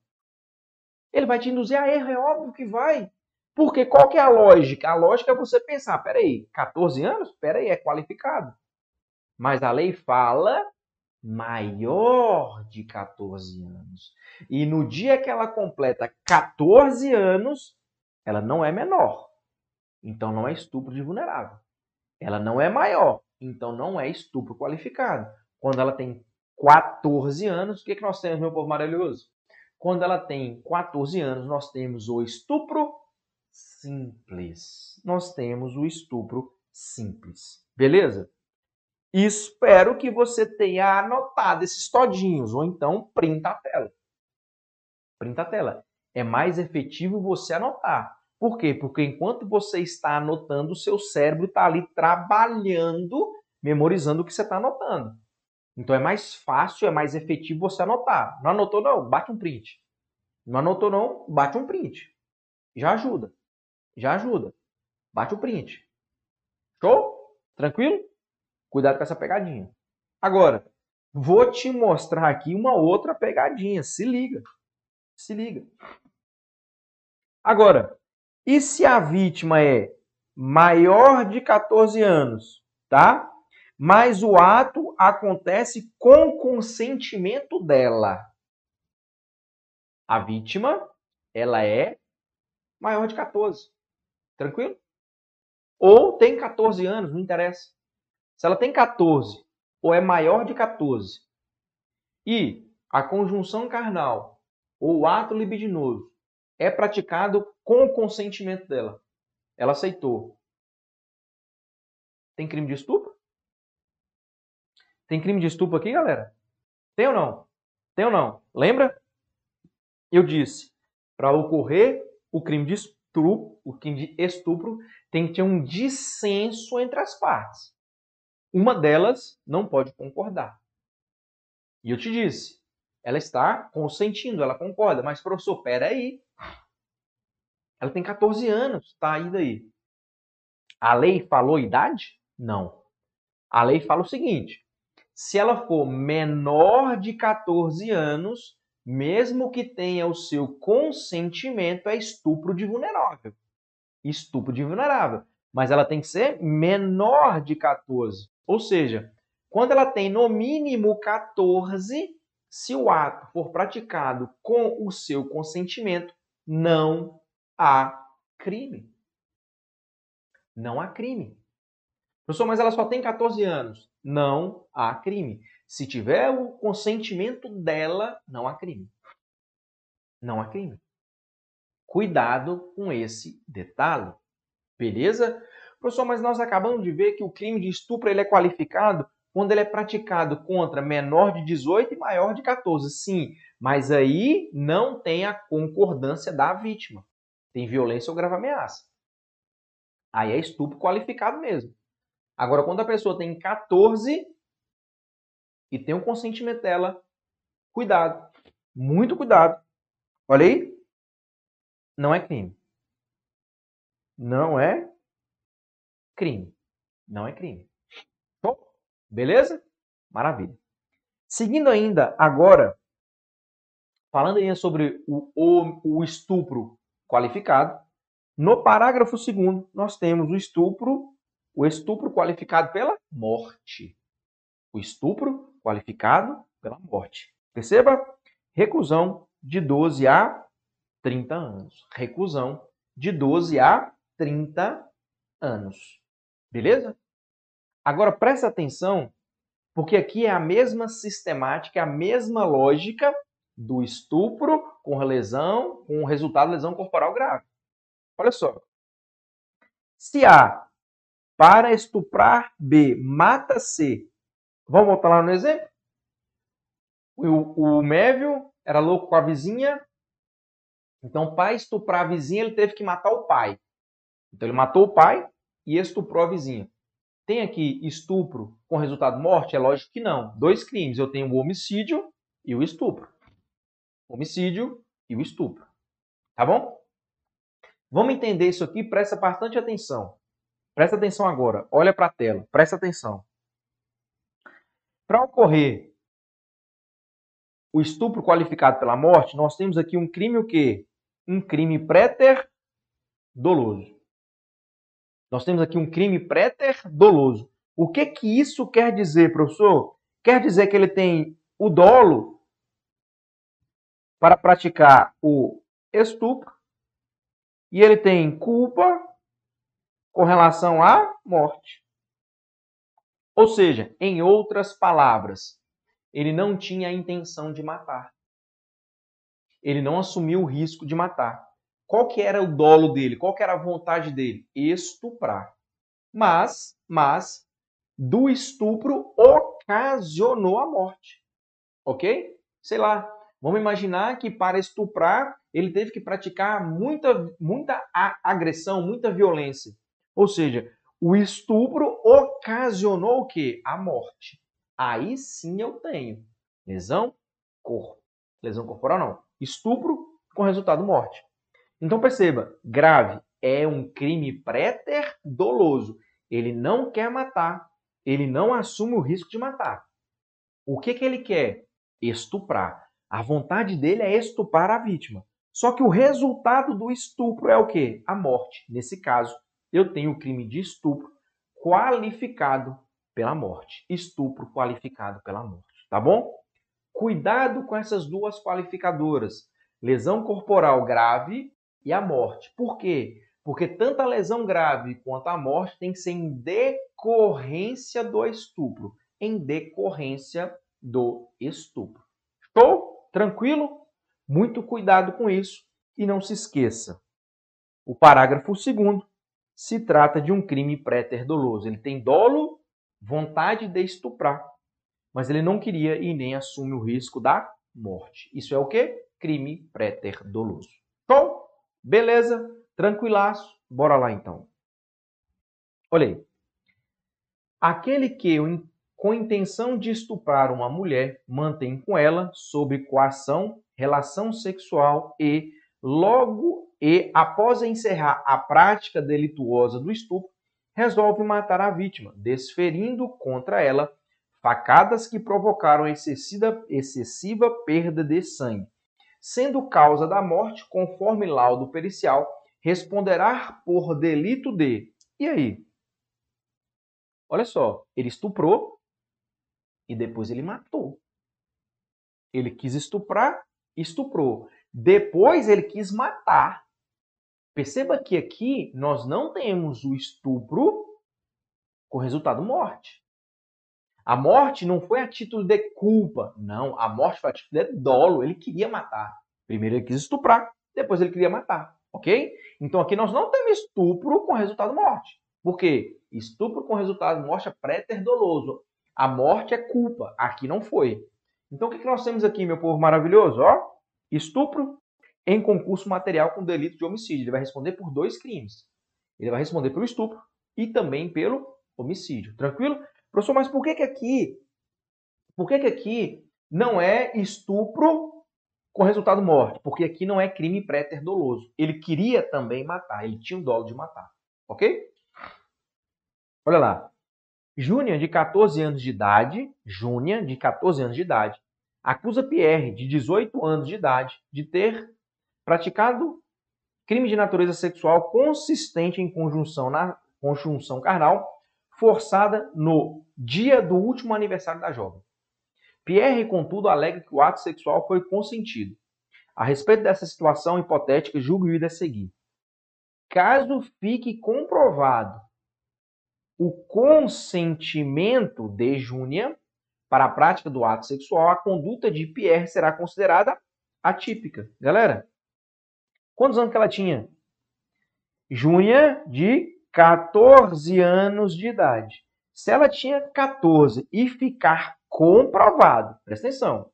Ele vai te induzir a erro, é óbvio que vai. Porque qual que é a lógica? A lógica é você pensar, peraí, 14 anos? Peraí, é qualificado. Mas a lei fala maior de 14 anos. E no dia que ela completa 14 anos, ela não é menor. Então não é estupro de vulnerável. Ela não é maior. Então não é estupro qualificado. Quando ela tem 14 anos, o que, que nós temos, meu povo maravilhoso? Quando ela tem 14 anos, nós temos o estupro simples. Nós temos o estupro simples. Beleza? Espero que você tenha anotado esses todinhos, ou então printa a tela. Printa a tela. É mais efetivo você anotar. Por quê? Porque enquanto você está anotando, o seu cérebro está ali trabalhando, memorizando o que você está anotando. Então é mais fácil, é mais efetivo você anotar. Não anotou não? Bate um print. Não anotou não? Bate um print. Já ajuda. Já ajuda. Bate o print. Show? Tranquilo? Cuidado com essa pegadinha. Agora, vou te mostrar aqui uma outra pegadinha. Se liga. Se liga. Agora, e se a vítima é maior de 14 anos, tá? Mas o ato acontece com consentimento dela. A vítima, ela é maior de 14. Tranquilo? Ou tem 14 anos, não interessa. Se ela tem 14 ou é maior de 14 e a conjunção carnal ou o ato libidinoso é praticado com o consentimento dela, ela aceitou. Tem crime de estupro? Tem crime de estupro aqui, galera? Tem ou não? Tem ou não? Lembra? Eu disse, para ocorrer o crime de estupro, o crime de estupro tem que ter um dissenso entre as partes. Uma delas não pode concordar. E eu te disse, ela está consentindo, ela concorda, mas professor, peraí. Ela tem 14 anos, tá aí daí. A lei falou idade? Não. A lei fala o seguinte: se ela for menor de 14 anos, mesmo que tenha o seu consentimento, é estupro de vulnerável. Estupro de vulnerável. Mas ela tem que ser menor de 14. Ou seja, quando ela tem no mínimo 14, se o ato for praticado com o seu consentimento, não há crime. Não há crime. Professor, mas ela só tem 14 anos. Não há crime. Se tiver o consentimento dela, não há crime. Não há crime. Cuidado com esse detalhe. Beleza? Professor, mas nós acabamos de ver que o crime de estupro ele é qualificado quando ele é praticado contra menor de 18 e maior de 14. Sim, mas aí não tem a concordância da vítima. Tem violência ou grave ameaça. Aí é estupro qualificado mesmo. Agora, quando a pessoa tem 14 e tem o consentimento dela, cuidado. Muito cuidado. Olha aí. Não é crime. Não é crime. Não é crime. Bom, beleza? Maravilha. Seguindo ainda agora, falando ainda sobre o, o, o estupro qualificado, no parágrafo segundo nós temos o estupro, o estupro qualificado pela morte. O estupro qualificado pela morte. Perceba? Reclusão de 12 a 30 anos. Reclusão de 12 a 30 anos. Beleza? Agora presta atenção, porque aqui é a mesma sistemática, a mesma lógica do estupro com lesão, com o resultado de lesão corporal grave. Olha só. Se A para estuprar B mata C, vamos voltar lá no exemplo? O, o Mévio era louco com a vizinha, então para estuprar a vizinha ele teve que matar o pai. Então ele matou o pai e estuprou a vizinha. Tem aqui estupro com resultado morte? É lógico que não. Dois crimes. Eu tenho o homicídio e o estupro. Homicídio e o estupro. Tá bom? Vamos entender isso aqui, presta bastante atenção. Presta atenção agora. Olha para a tela. Presta atenção. Para ocorrer o estupro qualificado pela morte, nós temos aqui um crime o quê? Um crime préter doloso. Nós temos aqui um crime préter doloso. O que que isso quer dizer, professor? Quer dizer que ele tem o dolo para praticar o estupro e ele tem culpa com relação à morte. Ou seja, em outras palavras, ele não tinha a intenção de matar. Ele não assumiu o risco de matar. Qual que era o dolo dele? Qual que era a vontade dele? Estuprar. Mas, mas, do estupro ocasionou a morte. Ok? Sei lá. Vamos imaginar que para estuprar ele teve que praticar muita, muita agressão, muita violência. Ou seja, o estupro ocasionou o quê? A morte. Aí sim eu tenho lesão corpo. Lesão corporal não. Estupro com resultado morte. Então perceba, grave é um crime préter doloso. Ele não quer matar, ele não assume o risco de matar. O que, que ele quer? Estuprar. A vontade dele é estuprar a vítima. Só que o resultado do estupro é o quê? A morte. Nesse caso, eu tenho o crime de estupro qualificado pela morte. Estupro qualificado pela morte. Tá bom? Cuidado com essas duas qualificadoras. Lesão corporal grave e a morte. Por quê? Porque tanto a lesão grave quanto a morte tem que ser em decorrência do estupro. Em decorrência do estupro. Show? Tranquilo? Muito cuidado com isso. E não se esqueça: o parágrafo segundo se trata de um crime pré-terdoloso. Ele tem dolo, vontade de estuprar, mas ele não queria e nem assume o risco da morte. Isso é o que? Crime pré-terdoloso. Show? Beleza, tranquilaço. Bora lá então. Olha aí. Aquele que, com intenção de estuprar uma mulher, mantém com ela, sob coação, relação sexual e, logo e após encerrar a prática delituosa do estupro, resolve matar a vítima, desferindo contra ela facadas que provocaram excessiva, excessiva perda de sangue sendo causa da morte, conforme laudo pericial, responderá por delito de. E aí? Olha só, ele estuprou e depois ele matou. Ele quis estuprar, estuprou. Depois ele quis matar. Perceba que aqui nós não temos o estupro com resultado morte. A morte não foi a título de culpa, não. A morte foi a título de dolo. Ele queria matar. Primeiro ele quis estuprar, depois ele queria matar, ok? Então aqui nós não temos estupro com resultado morte. Por quê? Estupro com resultado morte é pré-terdoloso. A morte é culpa. Aqui não foi. Então o que nós temos aqui, meu povo maravilhoso? Ó, estupro em concurso material com delito de homicídio. Ele vai responder por dois crimes. Ele vai responder pelo estupro e também pelo homicídio. Tranquilo? Professor, mas por que que aqui, por que que aqui não é estupro com resultado morte? Porque aqui não é crime préter doloso. Ele queria também matar, ele tinha o dolo de matar, ok? Olha lá. Júnior, de 14 anos de idade, Júnior, de 14 anos de idade, acusa Pierre, de 18 anos de idade, de ter praticado crime de natureza sexual consistente em conjunção, na, conjunção carnal forçada no dia do último aniversário da jovem. Pierre, contudo, alega que o ato sexual foi consentido. A respeito dessa situação hipotética, julgo ir a seguir. Caso fique comprovado o consentimento de Júnia para a prática do ato sexual, a conduta de Pierre será considerada atípica. Galera, quantos anos que ela tinha? Júnia, de 14 anos de idade. Se ela tinha 14 e ficar comprovado, presta atenção,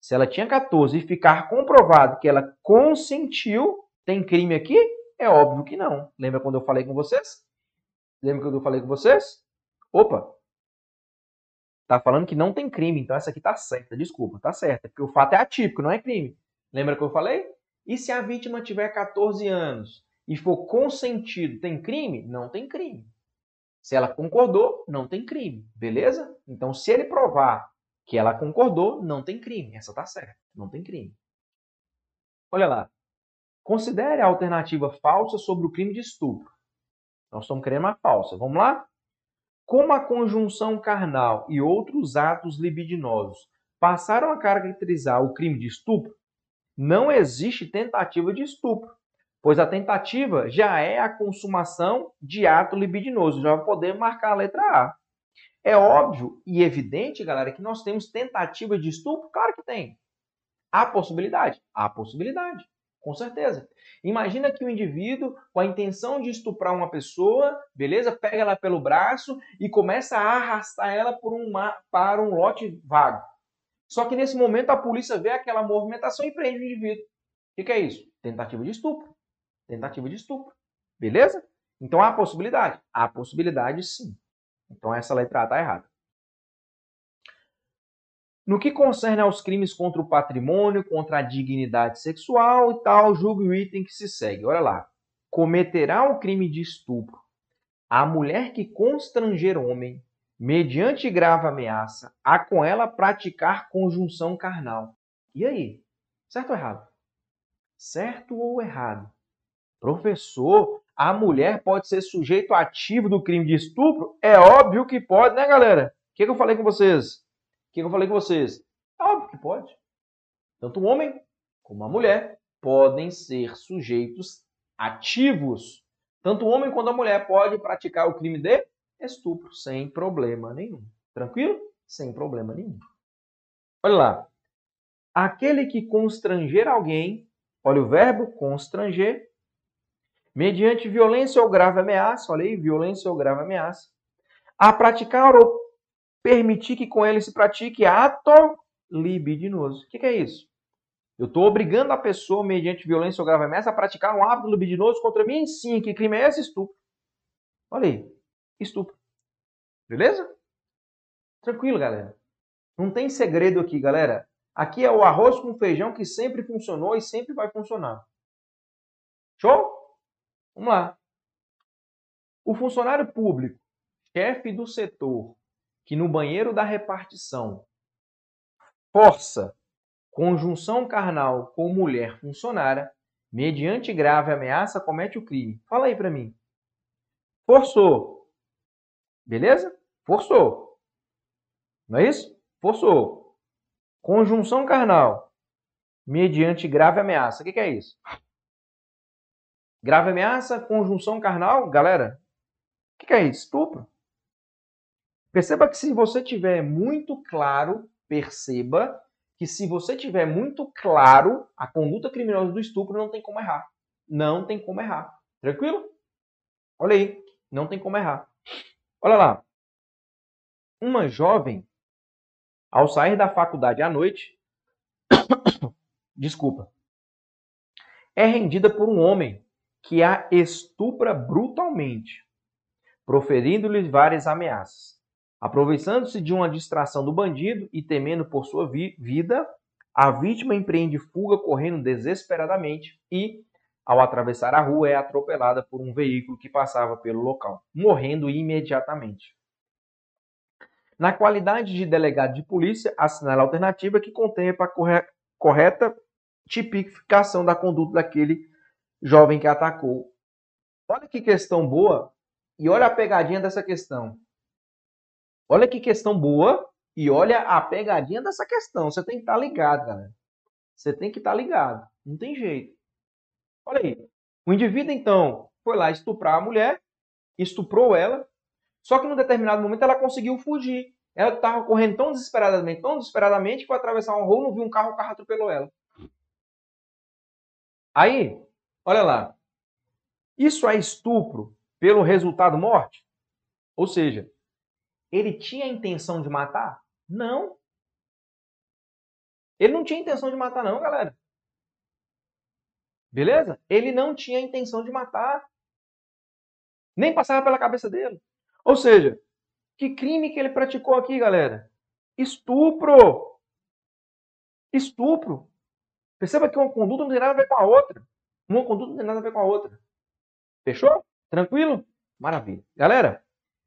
se ela tinha 14 e ficar comprovado que ela consentiu, tem crime aqui? É óbvio que não. Lembra quando eu falei com vocês? Lembra quando eu falei com vocês? Opa! Tá falando que não tem crime, então essa aqui tá certa. Desculpa, tá certa. Porque o fato é atípico, não é crime. Lembra que eu falei? E se a vítima tiver 14 anos e for consentido, tem crime? Não tem crime. Se ela concordou, não tem crime. Beleza? Então, se ele provar que ela concordou, não tem crime. Essa tá certa. Não tem crime. Olha lá. Considere a alternativa falsa sobre o crime de estupro. Nós estamos querendo uma falsa. Vamos lá? Como a conjunção carnal e outros atos libidinosos passaram a caracterizar o crime de estupro, não existe tentativa de estupro, pois a tentativa já é a consumação de ato libidinoso. Já podemos marcar a letra A. É óbvio e evidente, galera, que nós temos tentativa de estupro? Claro que tem. Há possibilidade? Há possibilidade. Com certeza. Imagina que o indivíduo, com a intenção de estuprar uma pessoa, beleza? Pega ela pelo braço e começa a arrastar ela por para um lote vago. Só que nesse momento a polícia vê aquela movimentação e prende o indivíduo. O que, que é isso? Tentativa de estupro. Tentativa de estupro. Beleza? Então há possibilidade? Há possibilidade sim. Então essa letra A está errada. No que concerne aos crimes contra o patrimônio, contra a dignidade sexual e tal, julgue o item que se segue. Olha lá. Cometerá o crime de estupro a mulher que constranger homem, mediante grave ameaça, a com ela praticar conjunção carnal. E aí? Certo ou errado? Certo ou errado? Professor, a mulher pode ser sujeito ativo do crime de estupro? É óbvio que pode, né, galera? O que, que eu falei com vocês? O que eu falei com vocês? É óbvio que pode. Tanto o homem como a mulher podem ser sujeitos ativos. Tanto o homem quanto a mulher pode praticar o crime de estupro sem problema nenhum. Tranquilo? Sem problema nenhum. Olha lá. Aquele que constranger alguém, olha o verbo constranger, mediante violência ou grave ameaça, olha aí, violência ou grave ameaça, a praticar ou permitir que com ele se pratique ato libidinoso. O que, que é isso? Eu estou obrigando a pessoa, mediante violência ou grave ameaça, a praticar um hábito libidinoso contra mim? Sim. Que crime é esse? Estupro. Olha aí. Estupro. Beleza? Tranquilo, galera. Não tem segredo aqui, galera. Aqui é o arroz com feijão que sempre funcionou e sempre vai funcionar. Show? Vamos lá. O funcionário público, chefe do setor, que no banheiro da repartição força conjunção carnal com mulher funcionária, mediante grave ameaça, comete o crime. Fala aí para mim. Forçou. Beleza? Forçou. Não é isso? Forçou. Conjunção carnal, mediante grave ameaça. O que, que é isso? Grave ameaça, conjunção carnal, galera. O que, que é isso? Estupro. Perceba que se você tiver muito claro, perceba que se você tiver muito claro a conduta criminosa do estupro, não tem como errar. Não tem como errar. Tranquilo? Olha aí, não tem como errar. Olha lá. Uma jovem, ao sair da faculdade à noite, desculpa, é rendida por um homem que a estupra brutalmente, proferindo-lhe várias ameaças. Aproveitando-se de uma distração do bandido e temendo por sua vi vida, a vítima empreende fuga correndo desesperadamente e, ao atravessar a rua, é atropelada por um veículo que passava pelo local, morrendo imediatamente. Na qualidade de delegado de polícia, assinala a alternativa que contempla a correta tipificação da conduta daquele jovem que atacou. Olha que questão boa e olha a pegadinha dessa questão. Olha que questão boa E olha a pegadinha dessa questão. Você tem que estar tá ligado, galera. Você tem que estar tá ligado. Não tem jeito. Olha aí. O indivíduo, então, foi lá estuprar a mulher, estuprou ela, só que num determinado momento ela conseguiu fugir. Ela estava correndo tão desesperadamente, tão desesperadamente, que foi atravessar uma rua, não viu um carro, o carro atropelou ela. Aí, olha lá. Isso é estupro pelo resultado morte? Ou seja, ele tinha a intenção de matar? Não. Ele não tinha intenção de matar, não, galera. Beleza? Ele não tinha intenção de matar. Nem passava pela cabeça dele. Ou seja, que crime que ele praticou aqui, galera? Estupro. Estupro. Perceba que uma conduta não tem nada a ver com a outra. Uma conduta não tem nada a ver com a outra. Fechou? Tranquilo? Maravilha. Galera,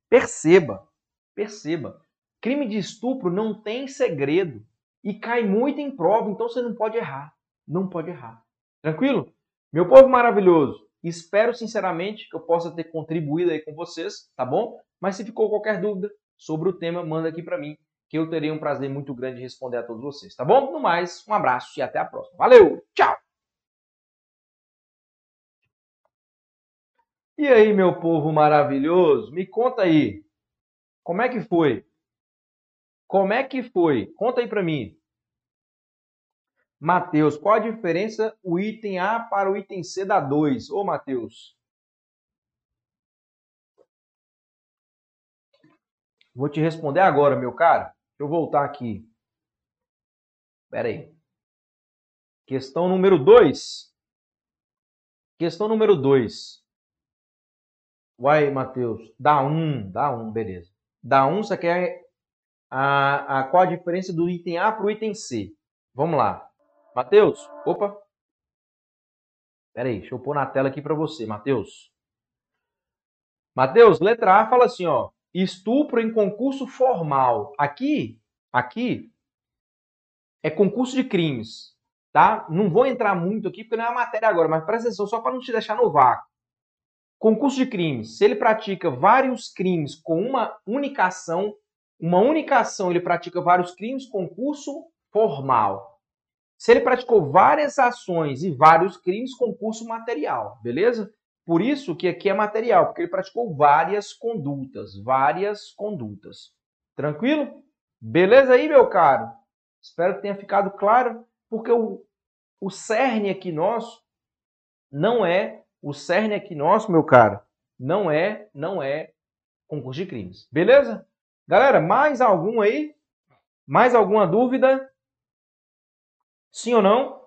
perceba, perceba. Crime de estupro não tem segredo e cai muito em prova, então você não pode errar. Não pode errar. Tranquilo? Meu povo maravilhoso, espero sinceramente que eu possa ter contribuído aí com vocês, tá bom? Mas se ficou qualquer dúvida sobre o tema, manda aqui para mim, que eu terei um prazer muito grande de responder a todos vocês, tá bom? No mais, um abraço e até a próxima. Valeu, tchau! E aí, meu povo maravilhoso, me conta aí, como é que foi? Como é que foi? Conta aí para mim. Mateus, qual a diferença o item A para o item C da 2? Ô, Mateus. Vou te responder agora, meu caro. Deixa eu voltar aqui. Espera aí. Questão número 2. Questão número 2. Uai, Matheus, dá 1, um, dá 1, um, beleza. 1, um, você quer a, a, qual a diferença do item A para o item C? Vamos lá. Matheus, opa. Pera aí, deixa eu pôr na tela aqui para você, Matheus. Matheus, letra A fala assim, ó, estupro em concurso formal. Aqui, aqui é concurso de crimes, tá? Não vou entrar muito aqui porque não é a matéria agora, mas presta atenção só para não te deixar no vácuo. Concurso de crimes, se ele pratica vários crimes com uma única ação, uma única ação ele pratica vários crimes, concurso formal. Se ele praticou várias ações e vários crimes, concurso material, beleza? Por isso que aqui é material, porque ele praticou várias condutas, várias condutas. Tranquilo? Beleza aí, meu caro? Espero que tenha ficado claro, porque o, o cerne aqui nosso não é, o cerne aqui nosso, meu caro, não é, não é concurso de crimes. Beleza? Galera, mais algum aí? Mais alguma dúvida? Sim ou não?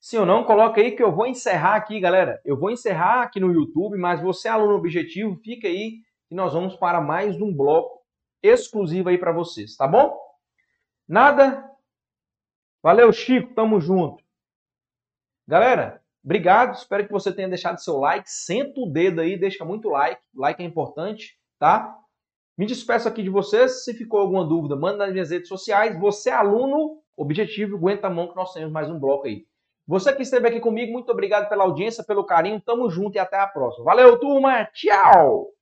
Sim ou não? Coloca aí que eu vou encerrar aqui, galera. Eu vou encerrar aqui no YouTube, mas você, aluno objetivo, fica aí que nós vamos para mais um bloco exclusivo aí para vocês, tá bom? Nada? Valeu, Chico, tamo junto. Galera, obrigado, espero que você tenha deixado seu like, senta o dedo aí, deixa muito like, like é importante, tá? Me despeço aqui de vocês, se ficou alguma dúvida, manda nas minhas redes sociais. Você, aluno objetivo, aguenta a mão que nós temos mais um bloco aí. Você que esteve aqui comigo, muito obrigado pela audiência, pelo carinho. Tamo junto e até a próxima. Valeu, turma. Tchau!